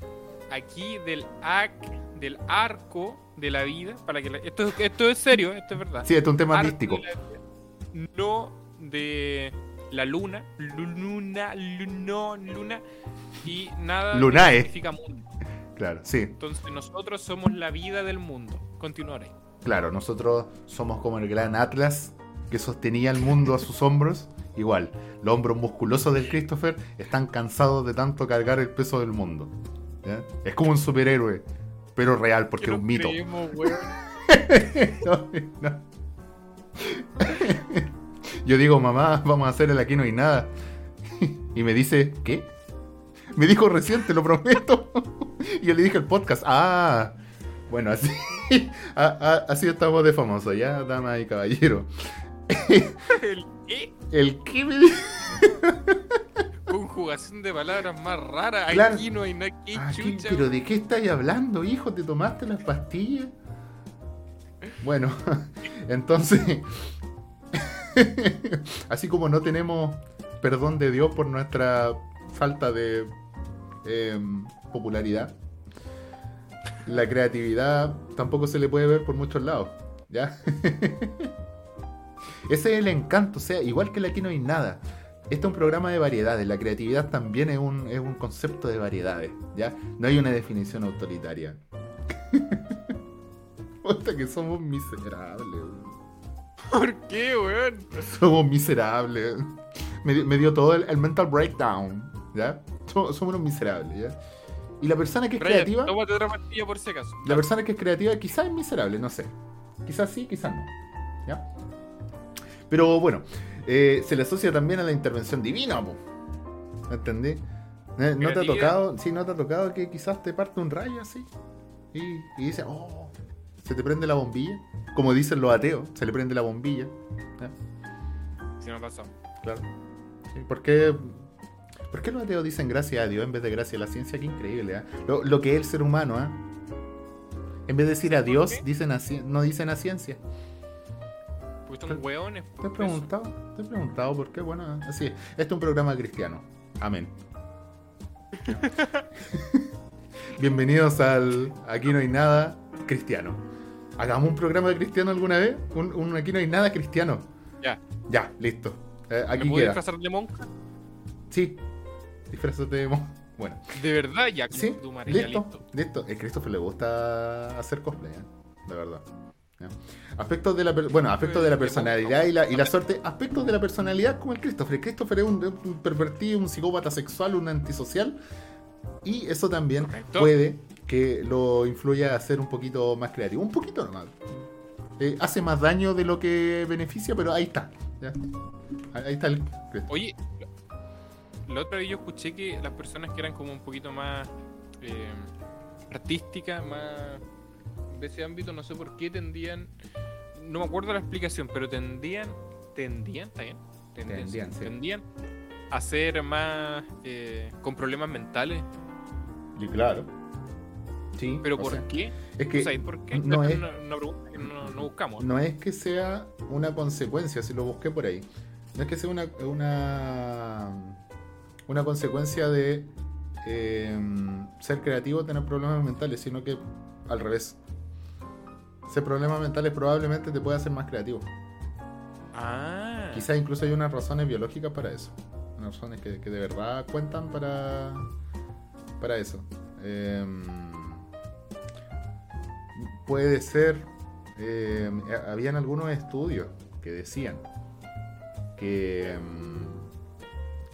Aquí del ac, del arco de la vida. Para que la- esto, es- esto es serio, esto es verdad. Sí, esto es un tema Arco místico. de la vida, No de la luna. Luna, luno, luna. Y nada Lunae. significa mundo. Claro, sí. Entonces nosotros somos la vida del mundo. Continuaré. Claro, nosotros somos como el gran Atlas que sostenía el mundo a sus hombros. Igual, los hombros musculosos del Christopher están cansados de tanto cargar el peso del mundo. Es como un superhéroe, pero real, porque es un mito. No, no. Yo digo, mamá, vamos a hacer el aquí no hay nada. Y me dice, ¿qué? Me dijo recién, te lo prometo. Y yo le dije el podcast, ah, bueno, así, a- a- así estamos de famosos, ya, damas y caballeros. El E, El me dijo, conjugación de palabras más rara. Claro. Aquí no hay nada que "Ah, ¿qué- pero ¿de qué estáis hablando, hijo? ¿Te tomaste las pastillas? Bueno, entonces, así como no tenemos perdón de Dios por nuestra falta de em, popularidad, la creatividad tampoco se le puede ver por muchos lados, ¿ya? Ese es el encanto, o sea, igual que el aquí no hay nada. Este es un programa de variedades, la creatividad también es un, es un concepto de variedades, ¿ya? No hay una definición autoritaria. Puta que somos miserables. ¿Por qué, weón? Somos miserables. Me, dio- me dio todo el, el mental breakdown, ¿ya? Somos, somos unos miserables, ¿ya? Y la persona que es creativa, tómate otra pastilla por si acaso. la persona que es creativa quizás es miserable, no sé. Quizás sí, quizás no, ¿ya? Pero bueno, eh, se le asocia también a la intervención divina, po. ¿entendí? Eh, ¿No te ha tocado, sí, no te ha tocado que quizás te parte un rayo así? Y, y dice, oh, se te prende la bombilla. Como dicen los ateos, se le prende la bombilla. ¿ya? Si me pasado. Claro. Sí, ¿por, qué, por qué los ateos dicen gracias a Dios en vez de gracias a la ciencia? Qué increíble, ¿ah? lo, lo que es el ser humano, ¿ah? En vez de decir a ¿Por Dios, dicen a, no dicen a ciencia. Porque son hueones. ¿Te he por eso. preguntado? ¿Te he preguntado por qué? Bueno, así es. Este es un programa cristiano. Amén. Bienvenidos al Aquí no hay nada cristiano. ¿Hagamos un programa de cristiano alguna vez? Un, un Aquí no hay nada cristiano. Ya. Ya, listo. Eh, ¿Me aquí puedo queda. disfrazar de monja? Sí. Disfrázate de mo- Bueno, De verdad, ya, sí, tu listo, listo. listo. A Christopher le gusta hacer cosplay, ¿eh? de verdad. Aspectos de la bueno, aspectos de la personalidad y la, y la suerte. Aspectos de la personalidad como el Christopher. El Christopher es un, un pervertido, un psicópata sexual, un antisocial. Y eso también Correcto. puede que lo influya a ser un poquito más creativo. Un poquito nomás. Eh, hace más daño de lo que beneficia, pero ahí está. ¿ya? Ahí está el. Oye, la otra vez yo escuché que las personas que eran como un poquito más eh, artísticas, más de ese ámbito, no sé por qué tendían, no me acuerdo la explicación, pero tendían, tendían, ¿está bien? Tendían, sí. tendían a ser más eh, con problemas mentales. Y claro. Sí, ¿Pero por sea, qué? es que no es es- una, una pregunta que no, no buscamos. no es que sea una consecuencia, si lo busqué por ahí. No es que sea una una, una consecuencia de eh, ser creativo o tener problemas mentales, sino que al revés. Ser problemas mentales probablemente te puede hacer más creativo. Ah, Quizás incluso hay unas razones biológicas para eso. Unas razones que, que de verdad cuentan para, para eso. Em, puede ser. ha- habían algunos estudios que decían que, em,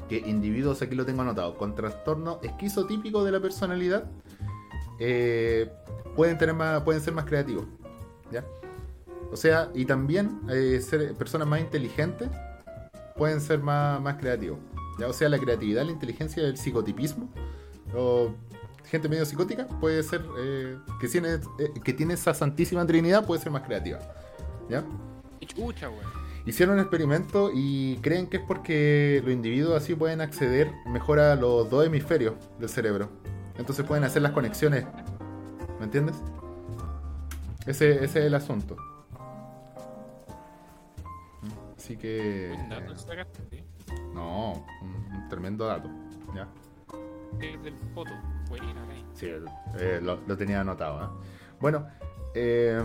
que individuos, aquí lo tengo anotado, con trastorno esquizotípico de la personalidad eh, pueden, tener más, pueden ser más creativos. ¿ya? O sea, y también eh, ser personas más inteligentes pueden ser más, más creativos. ¿ya? O sea, la creatividad, la inteligencia, el psicotipismo, o gente medio psicótica, puede ser, eh, que, tiene, eh, que tiene esa santísima trinidad, puede ser más creativa. ¿Ya? chucha. Hicieron un experimento y creen que es porque los individuos así pueden acceder mejor a los dos hemisferios del cerebro. Entonces pueden hacer las conexiones. ¿Me entiendes? Ese, ese es el asunto. Así que... ¿sí? No, un, un tremendo dato. ¿ya? Del foto. Sí, eh, lo, lo tenía anotado. ¿eh? Bueno, eh,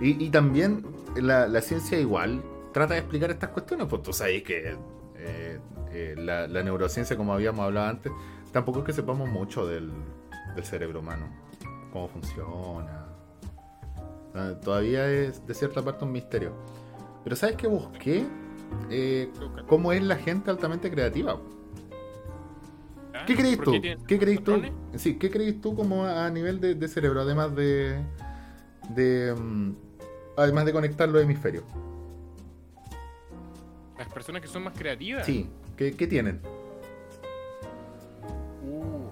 y, y también la, la ciencia igual trata de explicar estas cuestiones, pues tú sabes que eh, la, la neurociencia, como habíamos hablado antes, tampoco es que sepamos mucho del, del cerebro humano, cómo funciona. Ah, Todavía es de cierta parte un misterio. Pero ¿sabes qué busqué? Eh, ¿Cómo es la gente altamente creativa? ¿Ah? ¿Qué crees ¿Por tú? ¿Qué crees tú? Sí, ¿qué crees tú como a nivel de, de cerebro, además de, de mm, además de conectar los hemisferios? Las personas que son más creativas. Sí, ¿qué, qué tienen? Uh.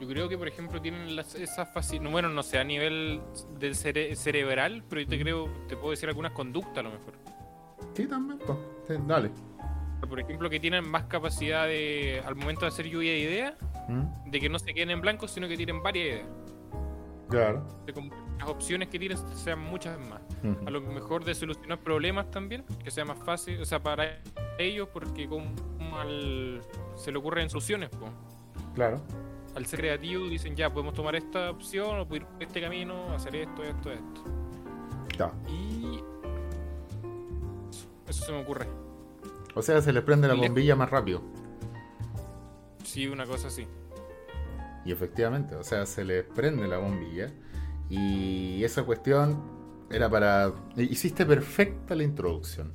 Yo creo que, por ejemplo, tienen las, esas facilidades. Bueno, no sé, a nivel del cere- cerebral, pero yo te creo, te puedo decir algunas conductas a lo mejor. Sí, también. pues. Dale. Por ejemplo, que tienen más capacidad de, al momento de hacer lluvia de ideas, ¿Mm? de que no se queden en blanco, sino que tienen varias ideas. Claro. De como las opciones que tienen sean muchas más. A lo mejor de solucionar problemas también, que sea más fácil, o sea, para ellos, porque como al- se le ocurren soluciones, po. Claro. al ser creativo dicen ya podemos tomar esta opción o ir por este camino, hacer esto, esto, esto. Ya. Y eso, eso se me ocurre. O sea, se les prende la bombilla más rápido. Sí, una cosa así. Y efectivamente, o sea, se les prende la bombilla. Y esa cuestión era para... Hiciste perfecta la introducción.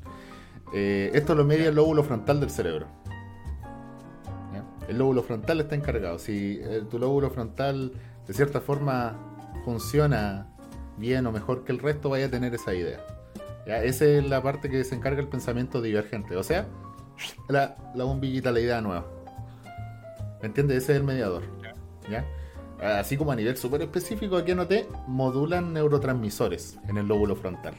Eh, esto lo media el lóbulo frontal del cerebro. El lóbulo frontal está encargado. Si eh, tu lóbulo frontal de cierta forma funciona bien o mejor que el resto, vaya a tener esa idea. Esa es la parte que se encarga el pensamiento divergente. O sea, la, la bombillita, la idea nueva. ¿Me entiendes? Ese es el mediador. ¿Ya? Así como a nivel súper específico, aquí anoté, modulan neurotransmisores en el lóbulo frontal.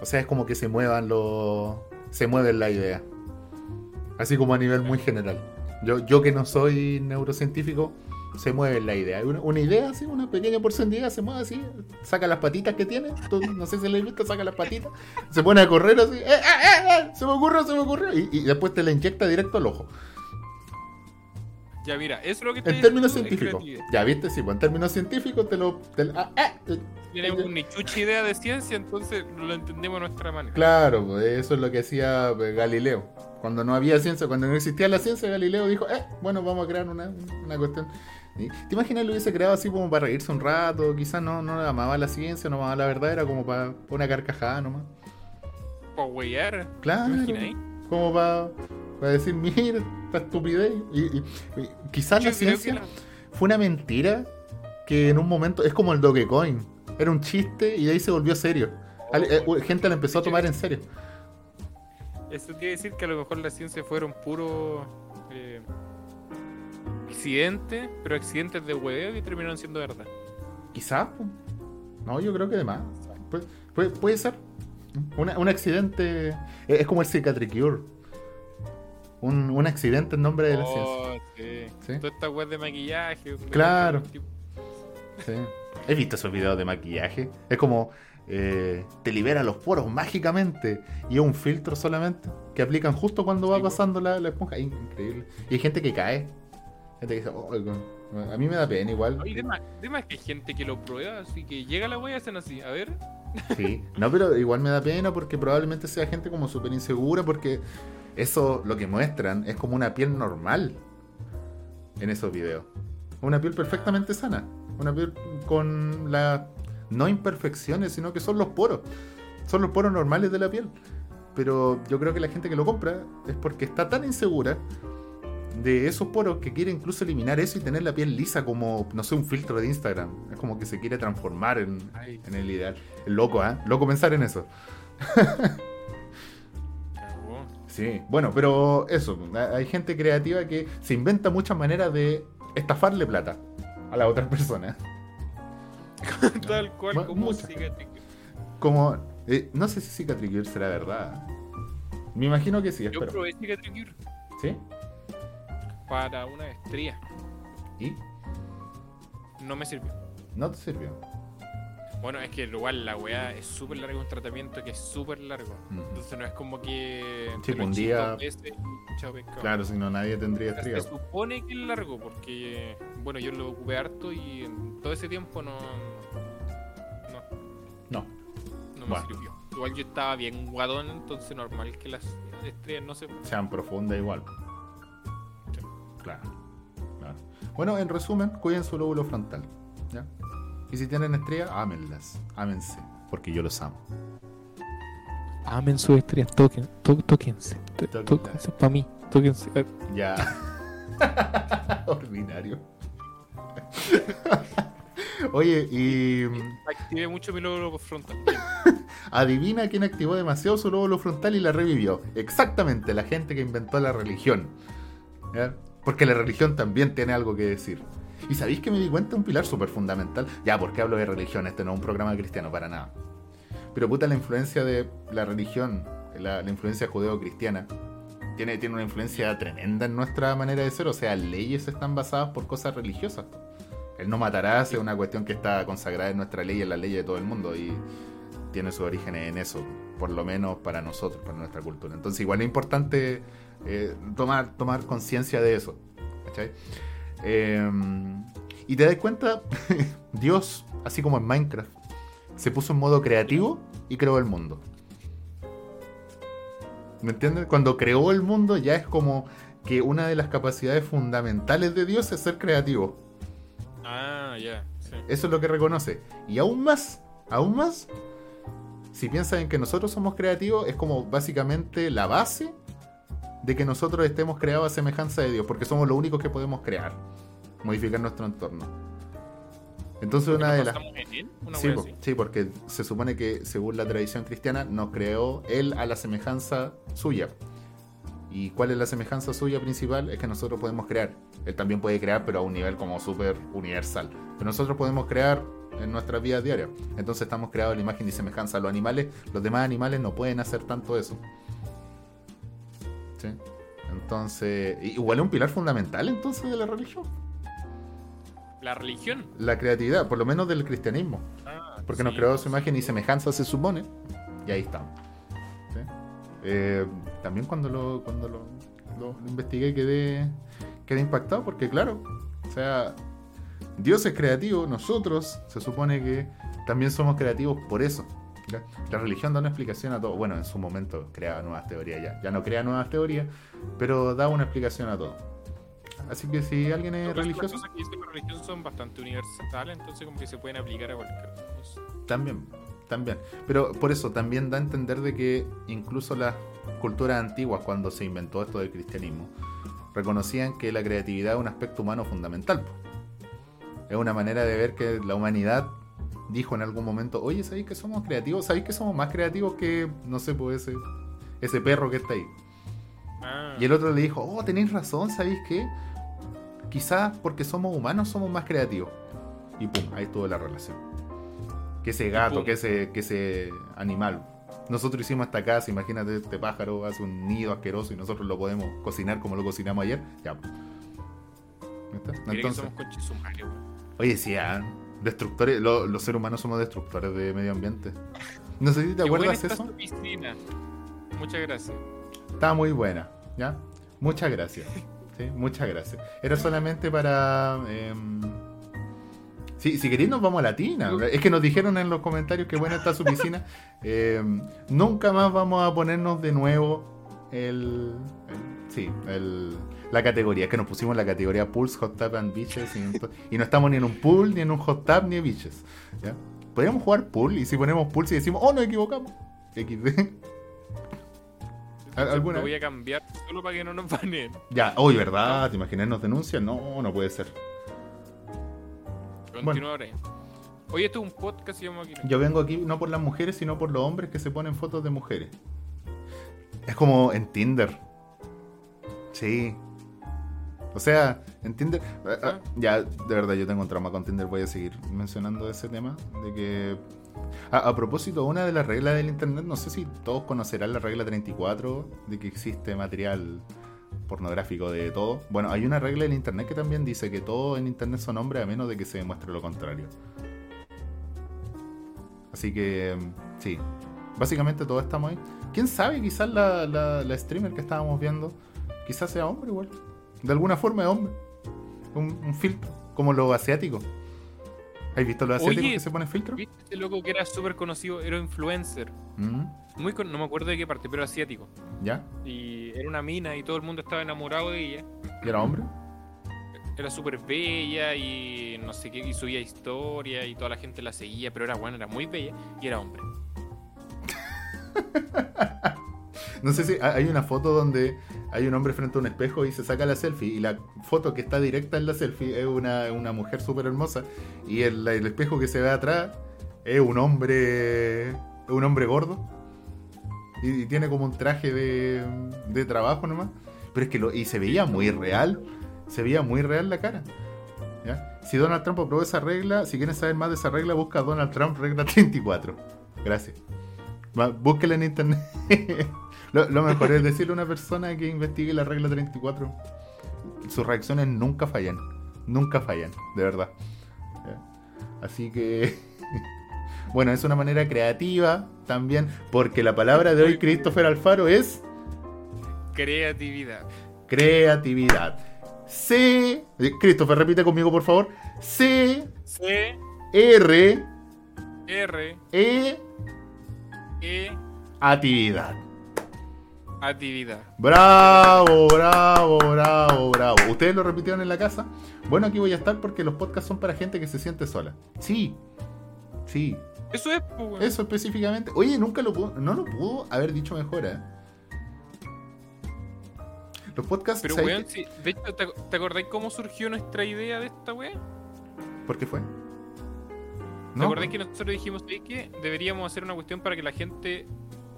O sea, es como que se muevan los. se mueven la idea. Así como a nivel muy general. Yo, yo que no soy neurocientífico, se mueve la idea. Una, una idea, así, una pequeña porción de idea, se mueve así, saca las patitas que tiene. No sé si le visto, saca las patitas, se pone a correr así, ¡eh, eh, eh, eh! Se me ocurrió, se me ocurrió. Y, y después te la inyecta directo al ojo. Ya mira, eso es lo que En estoy términos científicos. Ya viste, sí, pues en términos científicos te lo. te lo- ah, ah, eh, Tenemos ni chucha idea de ciencia, entonces lo entendemos a nuestra manera. claro, pues eso es lo que hacía Galileo. Cuando no había ciencia, cuando no existía la ciencia, Galileo dijo, eh, bueno, vamos a crear una, una cuestión. ¿Y ¿Te imaginas lo hubiese creado así como para reírse un rato? Quizás no, no amaba la ciencia, no amaba la verdad, era como para una carcajada nomás. Pa' weyar. Claro. Como para, para decir, mira, esta estupidez. Y, y- y quizás la ciencia la- fue una mentira que en un momento es como el Dogecoin. Era un chiste y de ahí se volvió serio. Eh, gente la empezó a tomar en serio. Eso quiere decir que a lo mejor la ciencia fueron puros eh, accidentes, pero accidentes de hueveo que terminaron siendo verdad. Quizás. No, yo creo que de más. Pu- puede, puede ser. Una- un accidente. Es es como el Cicatricure. Un, un accidente en nombre de la ciencia. Oh, sí. Sí. Toda esta web de maquillaje. Claro. Sí. He visto esos videos de maquillaje. Es como. eh, te libera los poros mágicamente. Y es un filtro solamente. Que aplican justo cuando va pasando la, la esponja. Increíble. Y hay gente que cae. Gente que dice, "Oh, a mí me da pena igual. Oye, más, de más que hay gente que lo prueba, así que llega la wea y hacen así. A ver, Sí, no, pero igual me da pena porque probablemente sea gente como súper insegura porque eso lo que muestran es como una piel normal en esos videos. Una piel perfectamente sana. Una piel con las no imperfecciones, sino que son los poros. Son los poros normales de la piel. Pero yo creo que la gente que lo compra es porque está tan insegura de esos poros que quiere incluso eliminar eso y tener la piel lisa como, no sé, un filtro de Instagram. Es como que se quiere transformar en, en el ideal. Loco, ¿eh? Loco pensar en eso. Sí, bueno, pero eso, ha- hay gente creativa que se inventa muchas maneras de estafarle plata a la otra persona. Tal cual como cicatriz. Como, eh, no sé si Cicatricure será verdad. Me imagino que sí, Yo espero. probé cicatricure ¿Sí? Para una estría. ¿Y? No me sirvió. ¿No te sirvió? Bueno, es que igual la weá es súper largo, un tratamiento que es súper largo. Ujú. Entonces no es como que. Sí, lo un día- veces. Claro, si no nadie tendría Se estría. supone que es largo porque, bueno, yo lo ocupé harto y en todo ese tiempo no. No, No. no me Bueno. sirvió. Igual yo estaba bien guadón, entonces normal que las estrellas no se. Sean profundas igual. Claro. claro. Bueno, en resumen, cuiden su lóbulo frontal. ¿ya? Y si tienen estrellas, ámenlas. Ámense. Porque yo los amo. Amen sus estrellas, toquen, to, tóquense. to- Tóquenla. Tóquense para mí, tóquense. Ya. Ordinario. Oye, y Activé mucho mi lóbulo frontal. adivina quién activó demasiado su lóbulo frontal y la revivió. Exactamente, la gente que inventó la religión. ¿Ya? Porque la religión también tiene algo que decir. Y sabéis que me di cuenta un pilar súper fundamental. Ya, ¿por qué hablo de religión? Este no es un programa cristiano para nada. Pero puta, la influencia de la religión, la, la influencia judeo-cristiana, tiene, tiene una influencia tremenda en nuestra manera de ser. O sea, leyes están basadas por cosas religiosas. El no matarás es una cuestión que está consagrada en nuestra ley, en la ley de todo el mundo. Y tiene sus orígenes en eso, por lo menos para nosotros, para nuestra cultura. Entonces, igual es importante eh, tomar, tomar conciencia de eso. ¿cachai? Eh, y te das cuenta, Dios, así como en Minecraft, se puso en modo creativo y creó el mundo. ¿Me entiendes? Cuando creó el mundo ya es como que una de las capacidades fundamentales de Dios es ser creativo. Ah, ya. Sí. Eso es lo que reconoce. Y aún más, aún más, si piensan en que nosotros somos creativos, es como básicamente la base de que nosotros estemos creados a semejanza de Dios, porque somos los únicos que podemos crear, modificar nuestro entorno. Entonces una ¿Nos de las... Una Sí, sí, porque se supone que según la tradición cristiana nos creó Él a la semejanza suya. ¿Y cuál es la semejanza suya principal? Es que nosotros podemos crear. Él también puede crear, pero a un nivel como súper universal. Pero nosotros podemos crear en nuestras vidas diarias. Entonces estamos creados a la imagen y semejanza. Los animales, los demás animales no pueden hacer tanto eso. ¿Sí? Entonces, igual es un pilar fundamental entonces de la religión. La religión. La creatividad, por lo menos del cristianismo. Ah, Porque nos creó su imagen y semejanza, se supone. Y ahí estamos. ¿Sí? Eh, también cuando lo, cuando lo, lo- lo investigué quedé, quedé impactado porque claro, o sea, Dios es creativo, nosotros se supone que también somos creativos por eso. ¿Ya? La religión da una explicación a todo. Bueno, en su momento creaba nuevas teorías ya. Ya no crea nuevas teorías, pero da una explicación a todo. Así que si alguien es Las religioso, cosas que dice la religión son bastante universales, entonces como que se pueden aplicar a cualquier cosa. también, también. Pero por eso también da a entender de que incluso las culturas antiguas, cuando se inventó esto del cristianismo, reconocían que la creatividad es un aspecto humano fundamental. Es una manera de ver que la humanidad dijo en algún momento, oye, ¿sabéis que somos creativos? ¿Sabéis que somos más creativos que, no sé, pues ese, ese perro que está ahí? Ah, Y el otro le dijo, oh, tenéis razón, ¿sabéis qué? Quizás porque somos humanos somos más creativos. Y pum, ahí estuvo la relación. Que ese gato, que ese, que ese animal. Nosotros hicimos esta casa, imagínate, este pájaro hace un nido asqueroso y nosotros lo podemos cocinar como lo cocinamos ayer. Ya. Creo que Entonces, somos oye, sí, ah, destructores, lo- los seres humanos somos destructores de medio ambiente. No sé si te Qué buena acuerdas está eso. tu piscina. Muchas gracias. Está muy buena, ¿ya? Muchas gracias. ¿sí? Muchas gracias. Era solamente para... em, Sí, si queréis nos vamos a la tina. Es que nos dijeron en los comentarios que buena está su piscina. Em, nunca más vamos a ponernos de nuevo el... el- sí, el, la categoría. Es que nos pusimos la categoría Pools, Hot Tub and Beaches. Y, y no estamos ni en un pool, ni en un hot tub, ni en beaches. ¿ya? Podríamos jugar pool y si ponemos pool y decimos, oh, nos equivocamos. XD. ¿Al- ¿Alguna Lo voy a cambiar solo para que no nos baneen. Ya, hoy, ¿verdad? ¿Te imaginas nos denuncian? No, no puede ser. Continúa ahora. Oye, esto es un podcast y vamos aquí. Yo vengo aquí no por las mujeres, sino por los hombres que se ponen fotos de mujeres. Es como en Tinder. Sí. O sea, en Tinder. ah, ah, Ya, de verdad, yo tengo un trauma con Tinder. Voy a seguir mencionando ese tema. De que. A, a propósito, una de las reglas del internet, no sé si todos conocerán la regla 34 de que existe material pornográfico de todo. Bueno, hay una regla en internet que también dice que todo en internet son hombres a menos de que se demuestre lo contrario. Así que, mm, sí. Básicamente todos estamos ahí. ¿Quién sabe? Quizás la, la, la streamer que estábamos viendo, quizás sea hombre igual. De alguna forma es hombre. Un, un filtro, como los asiáticos. ¿Has visto los asiáticos Oye, que se ponen filtro? ¿Viste ese loco que era súper conocido? Era influencer. Mm, Muy con- no me acuerdo de qué parte, pero asiático. ¿Ya? Y era una mina y todo el mundo estaba enamorado de ella. ¿Y era hombre? Era súper bella y no sé qué, y subía historia y toda la gente la seguía, pero era buena, era muy bella y era hombre. No sé si ha- hay una foto donde hay un hombre frente a un espejo y se saca la selfie. Y la foto que está directa en la selfie es una, una mujer súper hermosa. Y el, el espejo que se ve atrás es un hombre. un hombre gordo. Y, tiene como un traje de, de trabajo nomás. Pero es que lo, y se veía muy real. Se veía muy real la cara. ¿ya? Si Donald Trump aprobó esa regla, si quieren saber más de esa regla, busca Donald Trump regla 34. Gracias. Búsquela en internet. lo, lo mejor es decirle a una persona que investigue la regla 34. Sus reacciones nunca fallan. Nunca fallan, de verdad. Así que. bueno, es una manera creativa también. Porque la palabra de hoy, Christopher Alfaro, es Creatividad. creatividad. C. Christopher, repite conmigo, por favor. C. C, R. R, E. E, Actividad. Actividad. Bravo, bravo, bravo, bravo. ¿Ustedes lo repitieron en la casa? Bueno, aquí voy a estar porque los podcasts son para gente que se siente sola. Sí, sí, Eso es, pues, weón. eso específicamente. Oye, nunca lo pudo, no lo pudo haber dicho mejor, ¿eh? Los podcasts, Pero, ¿sabes weón, sí, de hecho, ¿te, te acordáis cómo surgió nuestra idea de esta weá? ¿por qué fue? ¿Te acordáis que nosotros dijimos "¿Sabes que deberíamos hacer una cuestión para que la gente,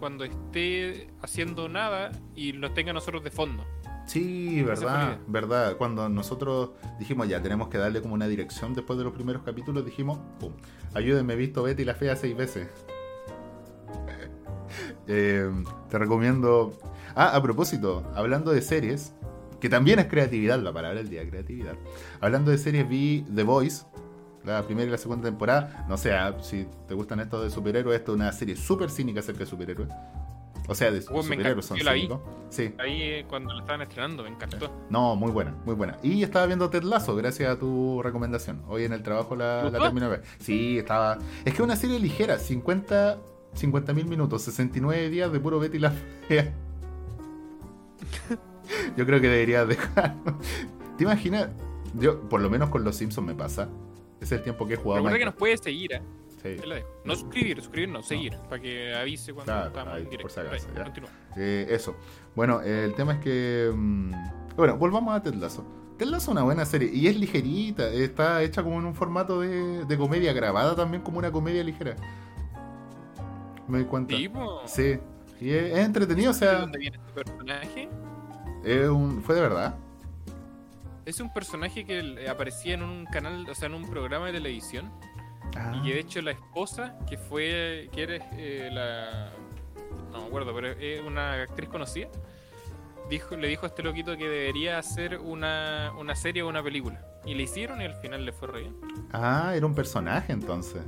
cuando esté haciendo nada, y nos tenga a nosotros de fondo? Sí, verdad, verdad. Cuando nosotros dijimos ya tenemos que darle como una dirección después de los primeros capítulos, dijimos, pum, ayúdenme, he visto Betty la Fea seis veces. Eh, te recomiendo. Ah, a propósito, hablando de series, que también es creatividad, la palabra del día, creatividad. Hablando de series, vi The Voice, la primera y la segunda temporada. No sé ah, si te gustan estos de superhéroes, esto es una serie súper cínica acerca de superhéroes. O sea, de superhéroes son yo la vi. cínicos. Sí. Ahí eh, cuando la estaban estrenando, me encantó. No, muy buena, muy buena. Y estaba viendo Ted Lasso gracias a tu recomendación. Hoy en el trabajo la, ¿Te la terminé de ver. Sí, estaba. Es que es una serie ligera, 50 50.000 minutos, 69 días de puro Betty la Fea. Yo creo que deberías dejarlo. ¿Te imaginas? Yo, por lo menos con los Simpsons me pasa. Es el tiempo que he jugado. Recuerda que nos puede seguir, ¿eh? Sí. Dejo. No suscribir, suscribir no, seguir, para que avise cuando Claro, estamos ahí, en directo. por si acaso, Ahí, continúa. Eh, eso. Bueno, eh, el tema es que. mm, bueno, volvamos a Ted Lasso. Ted Lasso es una buena serie y es ligerita. Está hecha como en un formato de, de comedia, grabada también como una comedia ligera. Me doy cuenta. Sí, po. Sí. Y es, es entretenido, o ¿De sea, dónde viene este personaje? es un, fue de verdad. Es un personaje que eh, aparecía en un canal, o sea, en un programa de televisión. Ah, Y de hecho la esposa, que fue, que era eh, la... No me acuerdo, pero es una actriz conocida, dijo, le dijo a este loquito que debería hacer una, una serie o una película. Y le hicieron y al final le fue re bien. ah, era un personaje entonces.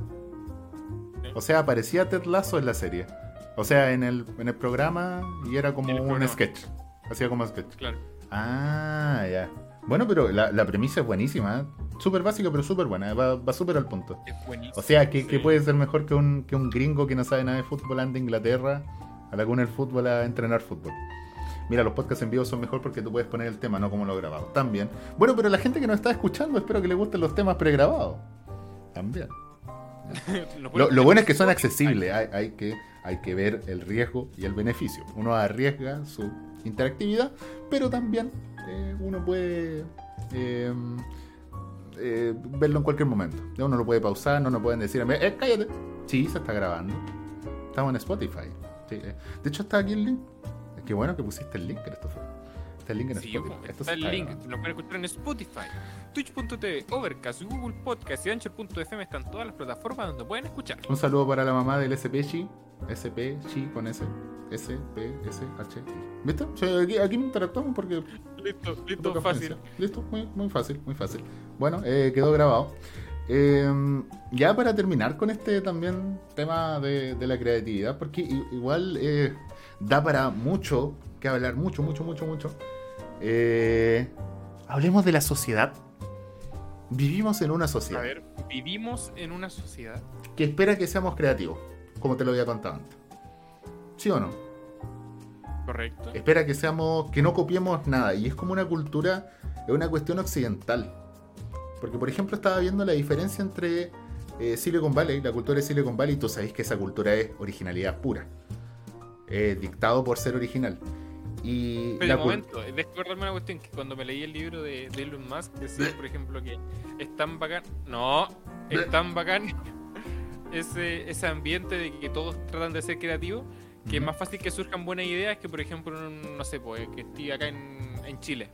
O sea, aparecía Ted Lasso en la serie. O sea, en el, en el programa y era como un programa. sketch. Hacía como sketch. Claro. Ah, ya. Bueno, pero la, la premisa es buenísima. ¿eh? Súper básica, pero súper buena. Va, va súper al punto. Es buenísimo. O sea, que, puede ser mejor que un, que un gringo que no sabe nada de fútbol ande a Inglaterra a la cuna del fútbol a entrenar fútbol. Mira, los podcasts en vivo son mejor porque tú puedes poner el tema, no como lo grabado. También. Bueno, pero la gente que nos está escuchando, espero que le gusten los temas pregrabados. También. Lo, lo bueno es que son accesibles, hay, hay que, hay que ver el riesgo y el beneficio. Uno arriesga su interactividad, pero también eh, uno puede eh, eh, verlo en cualquier momento. Uno lo puede pausar, no nos pueden decir, eh, cállate. Sí, se está grabando. Estamos en Spotify. Sí, eh. De hecho, está aquí el link. Qué bueno que pusiste el link, Christopher. Está el link en Sí, Spotify. Esto está el link, grabando. nos pueden escuchar en Spotify, Twitch.tv, Overcast, Google Podcast y Anchor.fm están todas las plataformas donde pueden escuchar. Un saludo para la mamá del SPChi. SPChi con S. S, P, S, H, I. ¿Viste? O sea, aquí, aquí interactuamos porque. Listo, listo, fácil. Listo, muy, muy fácil, muy fácil. Bueno, eh, quedó grabado. Eh, ya para terminar con este también tema de, de la creatividad, porque igual eh, da para mucho que hablar, mucho, mucho, mucho, mucho. Eh, hablemos de la sociedad. Vivimos en una A sociedad ver, vivimos en una sociedad. que espera que seamos creativos, como te lo había contado antes. ¿Sí o no? ¿Correcto? Espera que seamos, que no copiemos nada. Y es como una cultura, es una cuestión occidental. Porque, por ejemplo, estaba viendo la diferencia entre eh, Silicon Valley, la cultura de Silicon Valley, y tú sabéis que esa cultura es originalidad pura. Dictado por ser original. Y Pero cul- momento, descuérdame una cuestión que cuando me leí el libro de, de Elon Musk decía, por ejemplo, que es tan bacán. No, es tan bacán ese, ese ambiente de que todos tratan de ser creativos que es más fácil que surjan buenas ideas que, por ejemplo, en un- no sé, pues, que estoy acá en, en Chile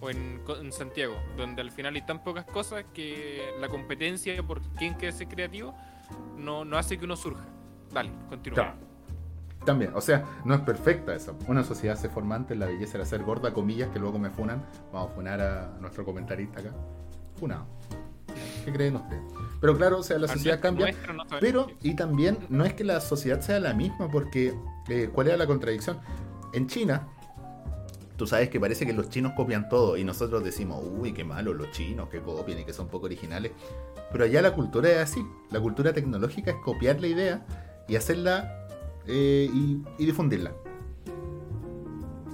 o en, Co- en Santiago, donde al final hay tan pocas cosas que la competencia por quién quiere ser creativo no, no hace que uno surja. Dale, continúa. Claro. También, o sea, no es perfecta esa. Una sociedad se forma antes la belleza era ser gorda, comillas, que luego me funan. Vamos a funar a nuestro comentarista acá. Funado. ¿Qué creen ustedes? Pero claro, o sea, la sociedad cambia. Pero, y también, no es que la sociedad sea la misma, porque eh, ¿cuál era la contradicción? En China, tú sabes que parece que los chinos copian todo y nosotros decimos, uy, qué malo los chinos que copian y que son poco originales. Pero allá la cultura es así. La cultura tecnológica es copiar la idea y hacerla eh, y, y difundirla.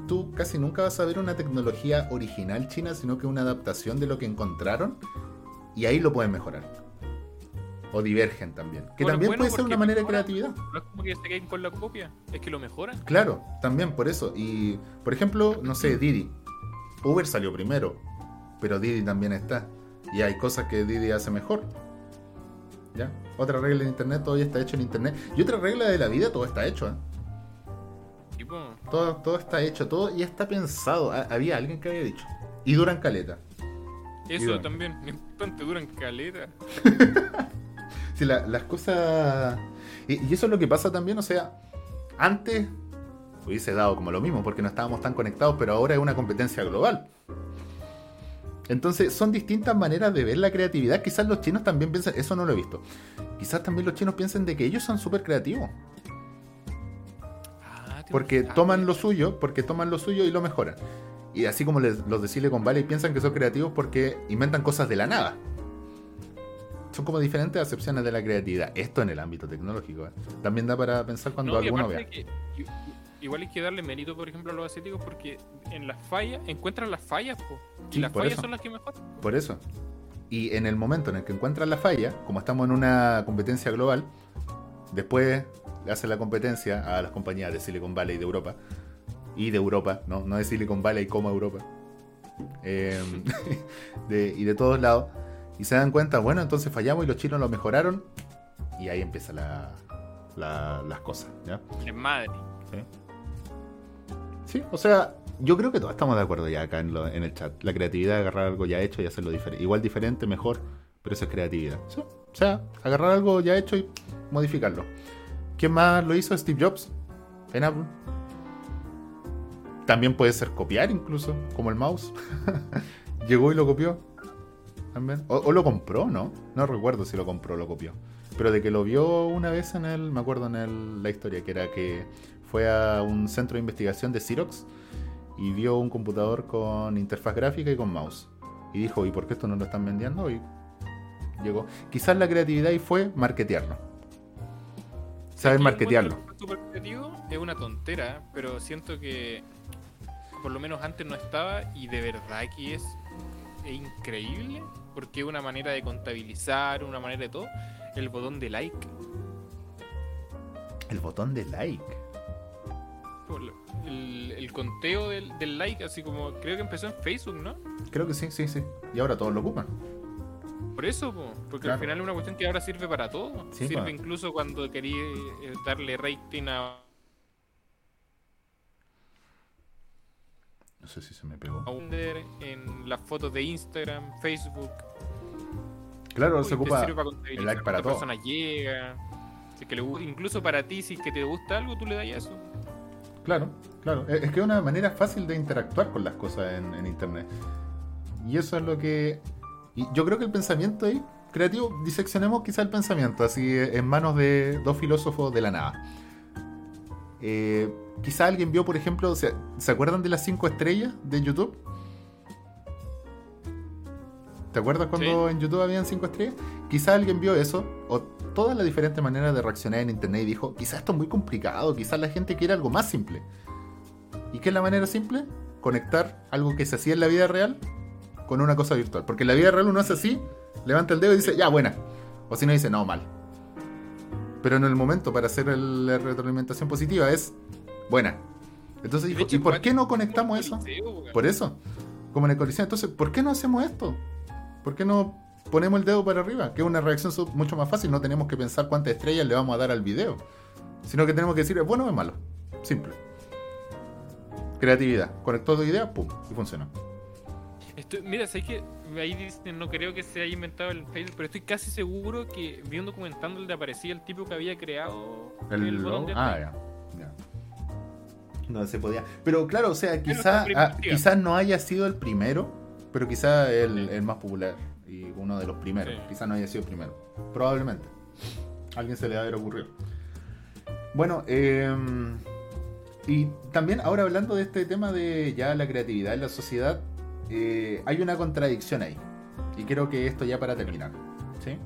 Tú casi nunca vas a ver una tecnología original china, sino que una adaptación de lo que encontraron y ahí lo pueden mejorar. O divergen también. Que Bueno, también bueno, puede ser una manera de creatividad. No es como que se queden con la copia, es que lo mejoran. Claro, también por eso. Y, por ejemplo, no sé, Didi. Uber salió primero, pero Didi también está. Y hay cosas que Didi hace mejor. ¿Ya? Otra regla en Internet, todo ya está hecho en Internet. Y otra regla de la vida, todo está hecho. ¿eh? Todo, todo está hecho, todo ya está pensado. Ha- había alguien que había dicho. Y duran caleta. eso también, importante, duran caleta. Si la- las cosas. Y, y eso es lo que pasa también, o sea, antes hubiese dado como lo mismo porque no estábamos tan conectados, pero ahora es una competencia global. Entonces, son distintas maneras de ver la creatividad. Quizás los chinos también piensan, eso no lo he visto. Quizás también los chinos piensen de que ellos son súper creativos. Ah, Porque toman lo suyo, porque toman lo suyo y lo mejoran. Y así como les- los de Silicon Valley piensan que son creativos porque inventan cosas de la nada. son como diferentes acepciones de la creatividad. Esto en el ámbito tecnológico. ¿eh? También da para pensar cuando No, alguno vea. que igual hay que darle mérito, por ejemplo, a los asiáticos porque en las fallas encuentran las fallas, po. Y Sí, las fallas eso. son las que mejor. Por eso. Y en el momento en el que encuentran la falla, como estamos en una competencia global, después le hacen la competencia a las compañías de Silicon Valley de Europa. Y de Europa, no, no de Silicon Valley como Europa. Eh, de- y de todos lados. Y se dan cuenta, bueno, entonces fallamos y los chinos lo mejoraron. Y ahí empiezan la- la- las cosas. ¿ya? En Madrid. Sí, o sea, yo creo que todos estamos de acuerdo ya acá en, lo- en el chat. La creatividad de agarrar algo ya hecho y hacerlo diferente. Igual diferente, mejor, pero eso es creatividad. Sí, O sea, agarrar algo ya hecho y modificarlo. ¿Quién más lo hizo? Steve Jobs en Apple. También puede ser copiar incluso, como el mouse. Llegó y lo copió. También. O, o lo compró, ¿no? No recuerdo si lo compró o lo copió. Pero de que lo vio una vez en el, me acuerdo en el- la historia, que era que fue a un centro de investigación de Xerox y vio un computador con interfaz gráfica y con mouse. Y dijo, ¿y por qué esto no lo están vendiendo? Y llegó. Quizás la creatividad ahí fue marketearlo. Saber Aquí marketearlo. es una tontera, pero siento que por lo menos antes no estaba y de verdad que es, es increíble porque es una manera de contabilizar, una manera de todo. El botón de like. El botón de like. El, el conteo del, del like, así como creo que empezó en Facebook, ¿no? Creo que sí, sí, sí. Y ahora todos lo ocupan. Por eso, po, porque Claro. al final es una cuestión que ahora sirve para todo. Sí, sirve pa. incluso cuando quería eh, darle rating a, No sé si se me pegó. a en las fotos de Instagram, Facebook. Claro, Uy, se ocupa sirve para el like para todo. personas llega. Si es que le incluso para ti, si es que te gusta algo, tú le das eso. Claro, claro. Es es que es una manera fácil de interactuar con las cosas en, internet. Y eso es lo que. Yo creo que el pensamiento ahí, creativo, diseccionemos quizá el pensamiento, así eh, en manos de dos filósofos de la nada. Eh, quizá alguien vio, por ejemplo, ¿se, ¿se acuerdan de las cinco estrellas de YouTube? ¿Te acuerdas cuando en YouTube habían cinco estrellas? Quizá alguien vio eso, o todas las diferentes maneras de reaccionar en internet y dijo, quizá esto es muy complicado, quizá la gente quiere algo más simple. ¿Y qué es la manera simple? Conectar algo que se hacía en la vida real con una cosa virtual. Porque en la vida real uno hace así, levanta el dedo y dice, ya, buena. O si no dice, no, mal. Pero en el momento para hacer el- la retroalimentación positiva es buena. Entonces dijo, ¿y por qué no conectamos eso? Por eso, como en el Coliseo. Entonces, ¿por qué no hacemos esto? ¿Por qué no ponemos el dedo para arriba? Que es una reacción mucho más fácil. No tenemos que pensar cuántas estrellas le vamos a dar al video. Sino que tenemos que decir, ¿es bueno o es malo? Simple. Creatividad. Conectó dos ideas, pum, y funcionó. Estoy- mira, sé que ahí dicen, no creo que se haya inventado el Facebook, pero estoy casi seguro que vi un documental donde aparecía el tipo que había creado El, botón logo. de Ah, ya. No se podía. Pero claro, o sea, Pero quizá, está ah, quizá no haya sido el primero, pero quizá el, el más popular y uno de los primeros. Sí. Quizá no haya sido el primero. Probablemente. A alguien se le va a haber ocurrido. Bueno, eh, y también ahora hablando de este tema de ya la creatividad en la sociedad, eh, hay una contradicción ahí. Y creo que esto ya para terminar. ¿sí?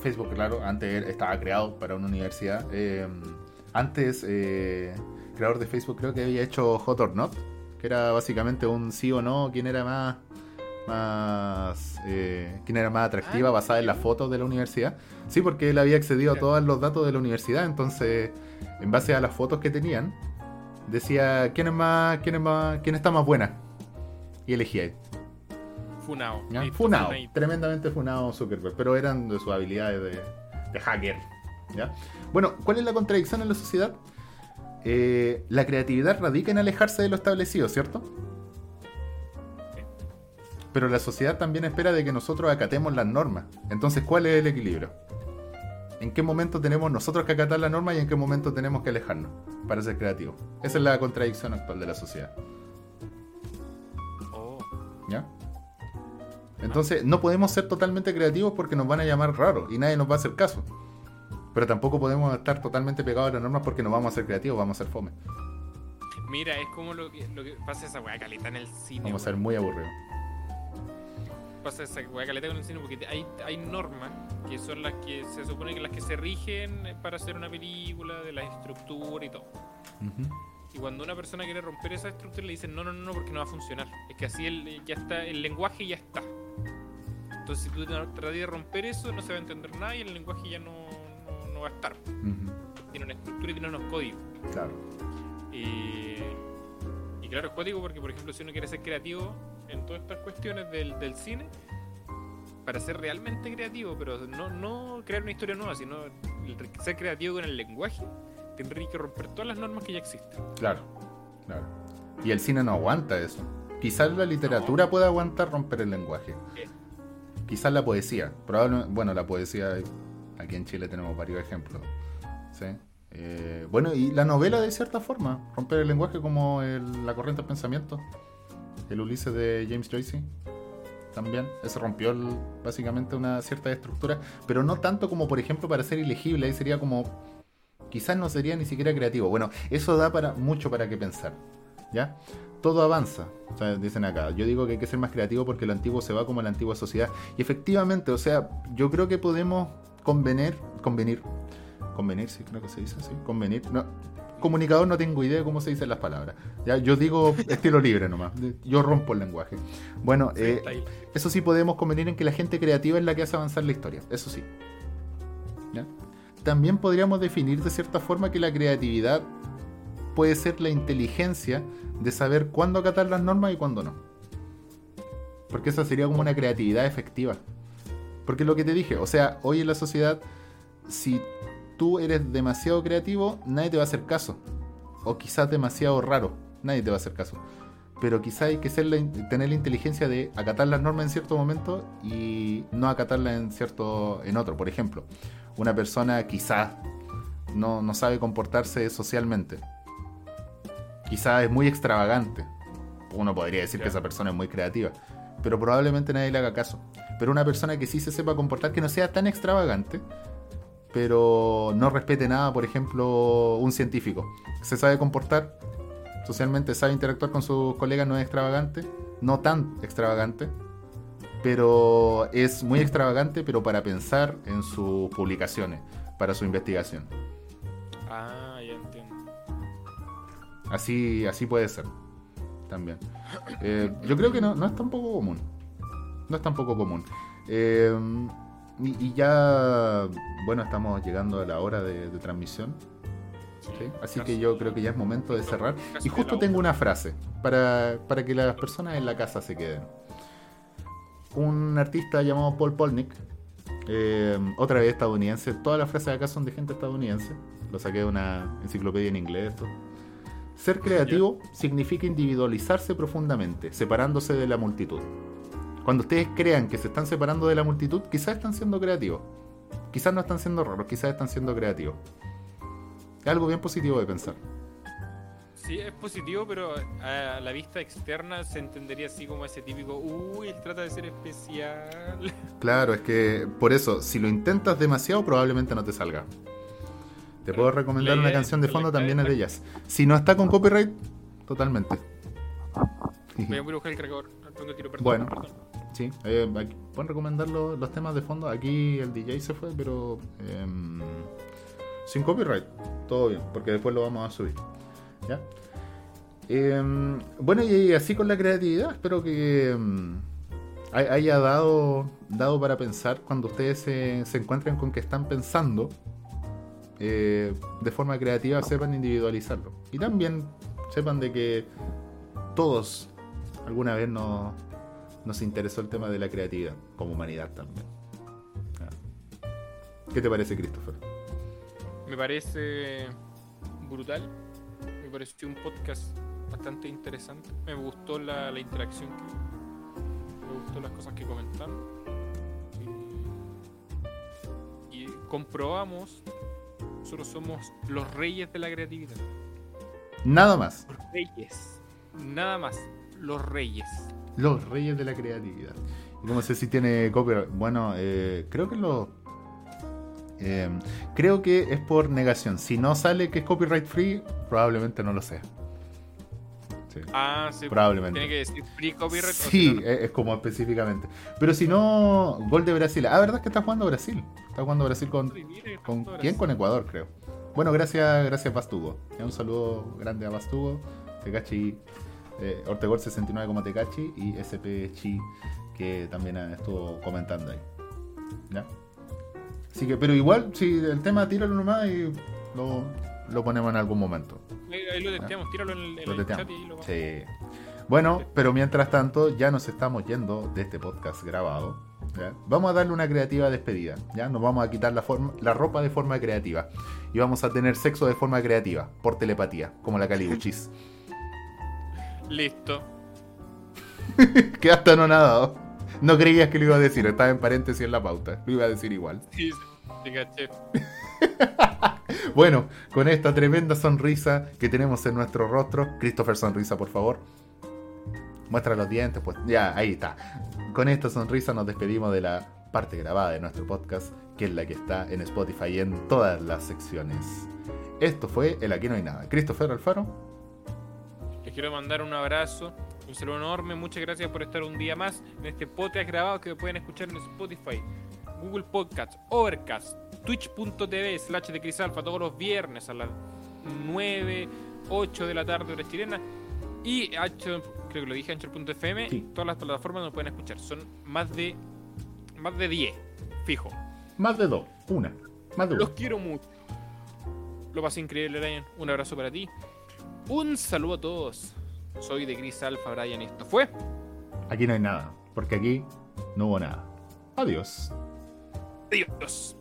Facebook, claro, antes estaba creado para una universidad. eh, antes, eh, creador de Facebook creo que había hecho Hot or Not, que era básicamente un sí o no, quién era más, más eh, quién era más atractiva Ah, basada en las fotos de la universidad. Sí, porque él había accedido a todos los datos de la universidad, entonces, en base a las fotos que tenían, decía quién es más, quién es más, quién está más buena. Y elegía él. Funao. funadito. tremendamente funado Zuckerberg, pero eran de sus habilidades de, de hacker. ¿ya? Bueno, ¿cuál es la contradicción en la sociedad? Eh, la creatividad radica en alejarse de lo establecido, ¿cierto? Pero la sociedad también espera de que nosotros acatemos las normas. Entonces, ¿cuál es el equilibrio? ¿En qué momento tenemos nosotros que acatar la norma y en qué momento tenemos que alejarnos para ser creativos? Esa es la contradicción actual de la sociedad. Oh, ¿Ya? Entonces, no podemos ser totalmente creativos porque nos van a llamar raros y nadie nos va a hacer caso. Pero tampoco podemos estar totalmente pegados a las normas porque no vamos a ser creativos, vamos a ser fome. Mira, es como lo que, lo que pasa esa weá caleta en el cine. Vamos a ser muy aburridos. Pasa esa hueá caleta con el cine porque hay, hay normas que son las que se supone que las que se rigen para hacer una película, de la estructura y todo. Y cuando una persona quiere romper esa estructura le dicen no, no, no, no, porque no va a funcionar. Es que así el, ya está, el lenguaje ya está. Entonces si tú tratas de romper eso no se va a entender nada y el lenguaje ya no, no, no va a estar. Tiene una estructura y tiene unos códigos. Claro. Y claro, es código porque, por ejemplo, si uno quiere ser creativo en todas estas cuestiones del, del cine, para ser realmente creativo, pero no, no crear una historia nueva, sino ser creativo con el lenguaje, tendría que romper todas las normas que ya existen. Claro, claro. Y el cine no aguanta eso. Quizás la literatura pueda aguantar romper el lenguaje. Eh. Quizás la poesía. Probablemente, bueno, la poesía, aquí en Chile tenemos varios ejemplos. ¿sí? Eh, bueno, y la novela de cierta forma, romper el lenguaje como el- la corriente del pensamiento. El Ulises de James Joyce. También, ese rompió básicamente una cierta estructura, pero no tanto como, por ejemplo, para ser ilegible, ahí sería como quizás no sería ni siquiera creativo. Bueno, eso da para mucho para qué pensar. ¿Ya? Todo avanza. O sea, dicen acá. Yo digo que hay que ser más creativo porque lo antiguo se va como la antigua sociedad. Y efectivamente, o sea, yo creo que podemos. Convenir. Convenir, sí, creo que se dice así. Convenir. No. Comunicador no tengo idea de cómo se dicen las palabras. ¿ya? Yo digo estilo libre nomás. Yo rompo el lenguaje. Bueno, eh, eso sí podemos convenir en que la gente creativa es la que hace avanzar la historia. Eso sí. ¿Ya? También podríamos definir de cierta forma que la creatividad puede ser la inteligencia de saber cuándo acatar las normas y cuándo no. Porque esa sería como una creatividad efectiva. Porque lo que te dije, o sea, hoy en la sociedad, si tú eres demasiado creativo, nadie te va a hacer caso. O quizás demasiado raro, nadie te va a hacer caso. Pero quizás hay que ser la in- tener la inteligencia de acatar las normas en cierto momento y no acatarlas en cierto en otro. Por ejemplo, una persona quizás no, no sabe comportarse socialmente. Quizás es muy extravagante. Uno podría decir que esa persona es muy creativa. Pero probablemente nadie le haga caso. Pero una persona que sí se sepa comportar, que no sea tan extravagante, pero no respete nada, por ejemplo, un científico. Se sabe comportar, socialmente sabe interactuar con sus colegas, no es extravagante, no tan extravagante, pero es muy extravagante, pero para pensar en sus publicaciones, para su investigación. Ah, ya entiendo. Así, así puede ser. También. Eh, yo creo que no, no es tampoco común. No es tampoco común. Eh, y, y ya, bueno, estamos llegando a la hora de, de transmisión. ¿sí? Así que yo creo que ya es momento de cerrar. Y de justo tengo una. frase para, para que las personas en la casa se queden. Un artista llamado Paul Polnick, eh, otra vez estadounidense, todas las frases acá son de gente estadounidense, lo saqué de una enciclopedia en inglés. Esto. Ser creativo significa individualizarse profundamente, separándose de la multitud. Cuando ustedes crean que se están separando de la multitud, quizás están siendo creativos. Quizás no están siendo raros, quizás están siendo creativos. Es algo bien positivo de pensar. Sí, es positivo, pero a la vista externa se entendería así como ese típico, uy, él trata de ser especial. Claro, es que por eso, si lo intentas demasiado, probablemente no te salga. Te puedo recomendar una canción de fondo, también es de jazz. Si no está con copyright, totalmente. Voy a buscar el cargador. Bueno. perdón. Sí, eh, pueden recomendar lo- los temas de fondo. Aquí el DJ se fue, pero em, sin copyright. Todo bien, porque después lo vamos a subir. ¿Ya? Em, bueno, y así con la creatividad, espero que em, hay- haya dado, dado para pensar cuando ustedes se, se encuentren con que están pensando eh, de forma creativa, sepan individualizarlo. Y también sepan de que todos alguna vez nos, nos interesó el tema de la creatividad, como humanidad también. Ah. ¿Qué te parece, Christopher? Me parece brutal. Me pareció un podcast bastante interesante. Me gustó la, la interacción que hubo. Me gustó las cosas que comentaron. Y, y comprobamos, nosotros somos los reyes de la creatividad. Nada más. Los reyes. Nada más. Los reyes. Los reyes de la creatividad. Y no sé si tiene copyright. Bueno, eh, creo que lo. eh, creo que es por negación. Si no sale que es copyright free, probablemente no lo sea. Sí. Ah, sí. Probablemente. Tiene que decir free copyright. o Sí, si no, no. es, es como específicamente. Pero si no, gol de Brasil. Ah, ¿verdad que está jugando Brasil? Está jugando Brasil con. ¿Con quién? Con Ecuador, creo. Bueno, gracias, gracias Bastugo. Un saludo grande a Bastugo, Tecachi, eh, Ortegor 69 como Tecachi y SP Chi, que también eh, estuvo comentando ahí. ¿Ya? Así que, pero igual, si el tema, tíralo nomás y lo, lo ponemos en algún momento. Ahí, ahí lo testeamos, tíralo en el, en el chat y lo Sí. Bueno, pero mientras tanto, ya nos estamos yendo de este podcast grabado. ¿ya? Vamos a darle una creativa despedida. ¿ya? Nos vamos a quitar la, forma, la ropa de forma creativa. Y vamos a tener sexo de forma creativa, por telepatía, como la Calibuchis. Listo. Quedaste anonadado. No creías que lo iba a decir, estaba en paréntesis en la pauta. Lo iba a decir igual. Sí, sí, sí, caché. Bueno, con esta tremenda sonrisa que tenemos en nuestro rostro, Christopher Sonrisa, por favor. Muestra los dientes, pues ya, ahí está. Con esta sonrisa nos despedimos de la parte grabada de nuestro podcast, que es la que está en Spotify y en todas las secciones. Esto fue el Aquí no hay nada. Christopher Alfaro, Les quiero mandar un abrazo, un saludo enorme. Muchas gracias por estar un día más en este podcast grabado que pueden escuchar en Spotify, Google Podcasts, Overcast, Twitch.tv slash de Crisalfa todos los viernes a las 9, 8 de la tarde hora chilena. Y creo que lo dije, Anchor.fm. Sí. Todas las plataformas nos pueden escuchar. Son más de más de 10, fijo. más de dos, una, más de Los una. quiero mucho. Lo pasé increíble, Brian. Un abrazo para ti. Un saludo a todos. Soy de Gris Alpha, Brian. y Esto fue. Aquí no hay nada, porque aquí no hubo nada. Adiós. Adiós.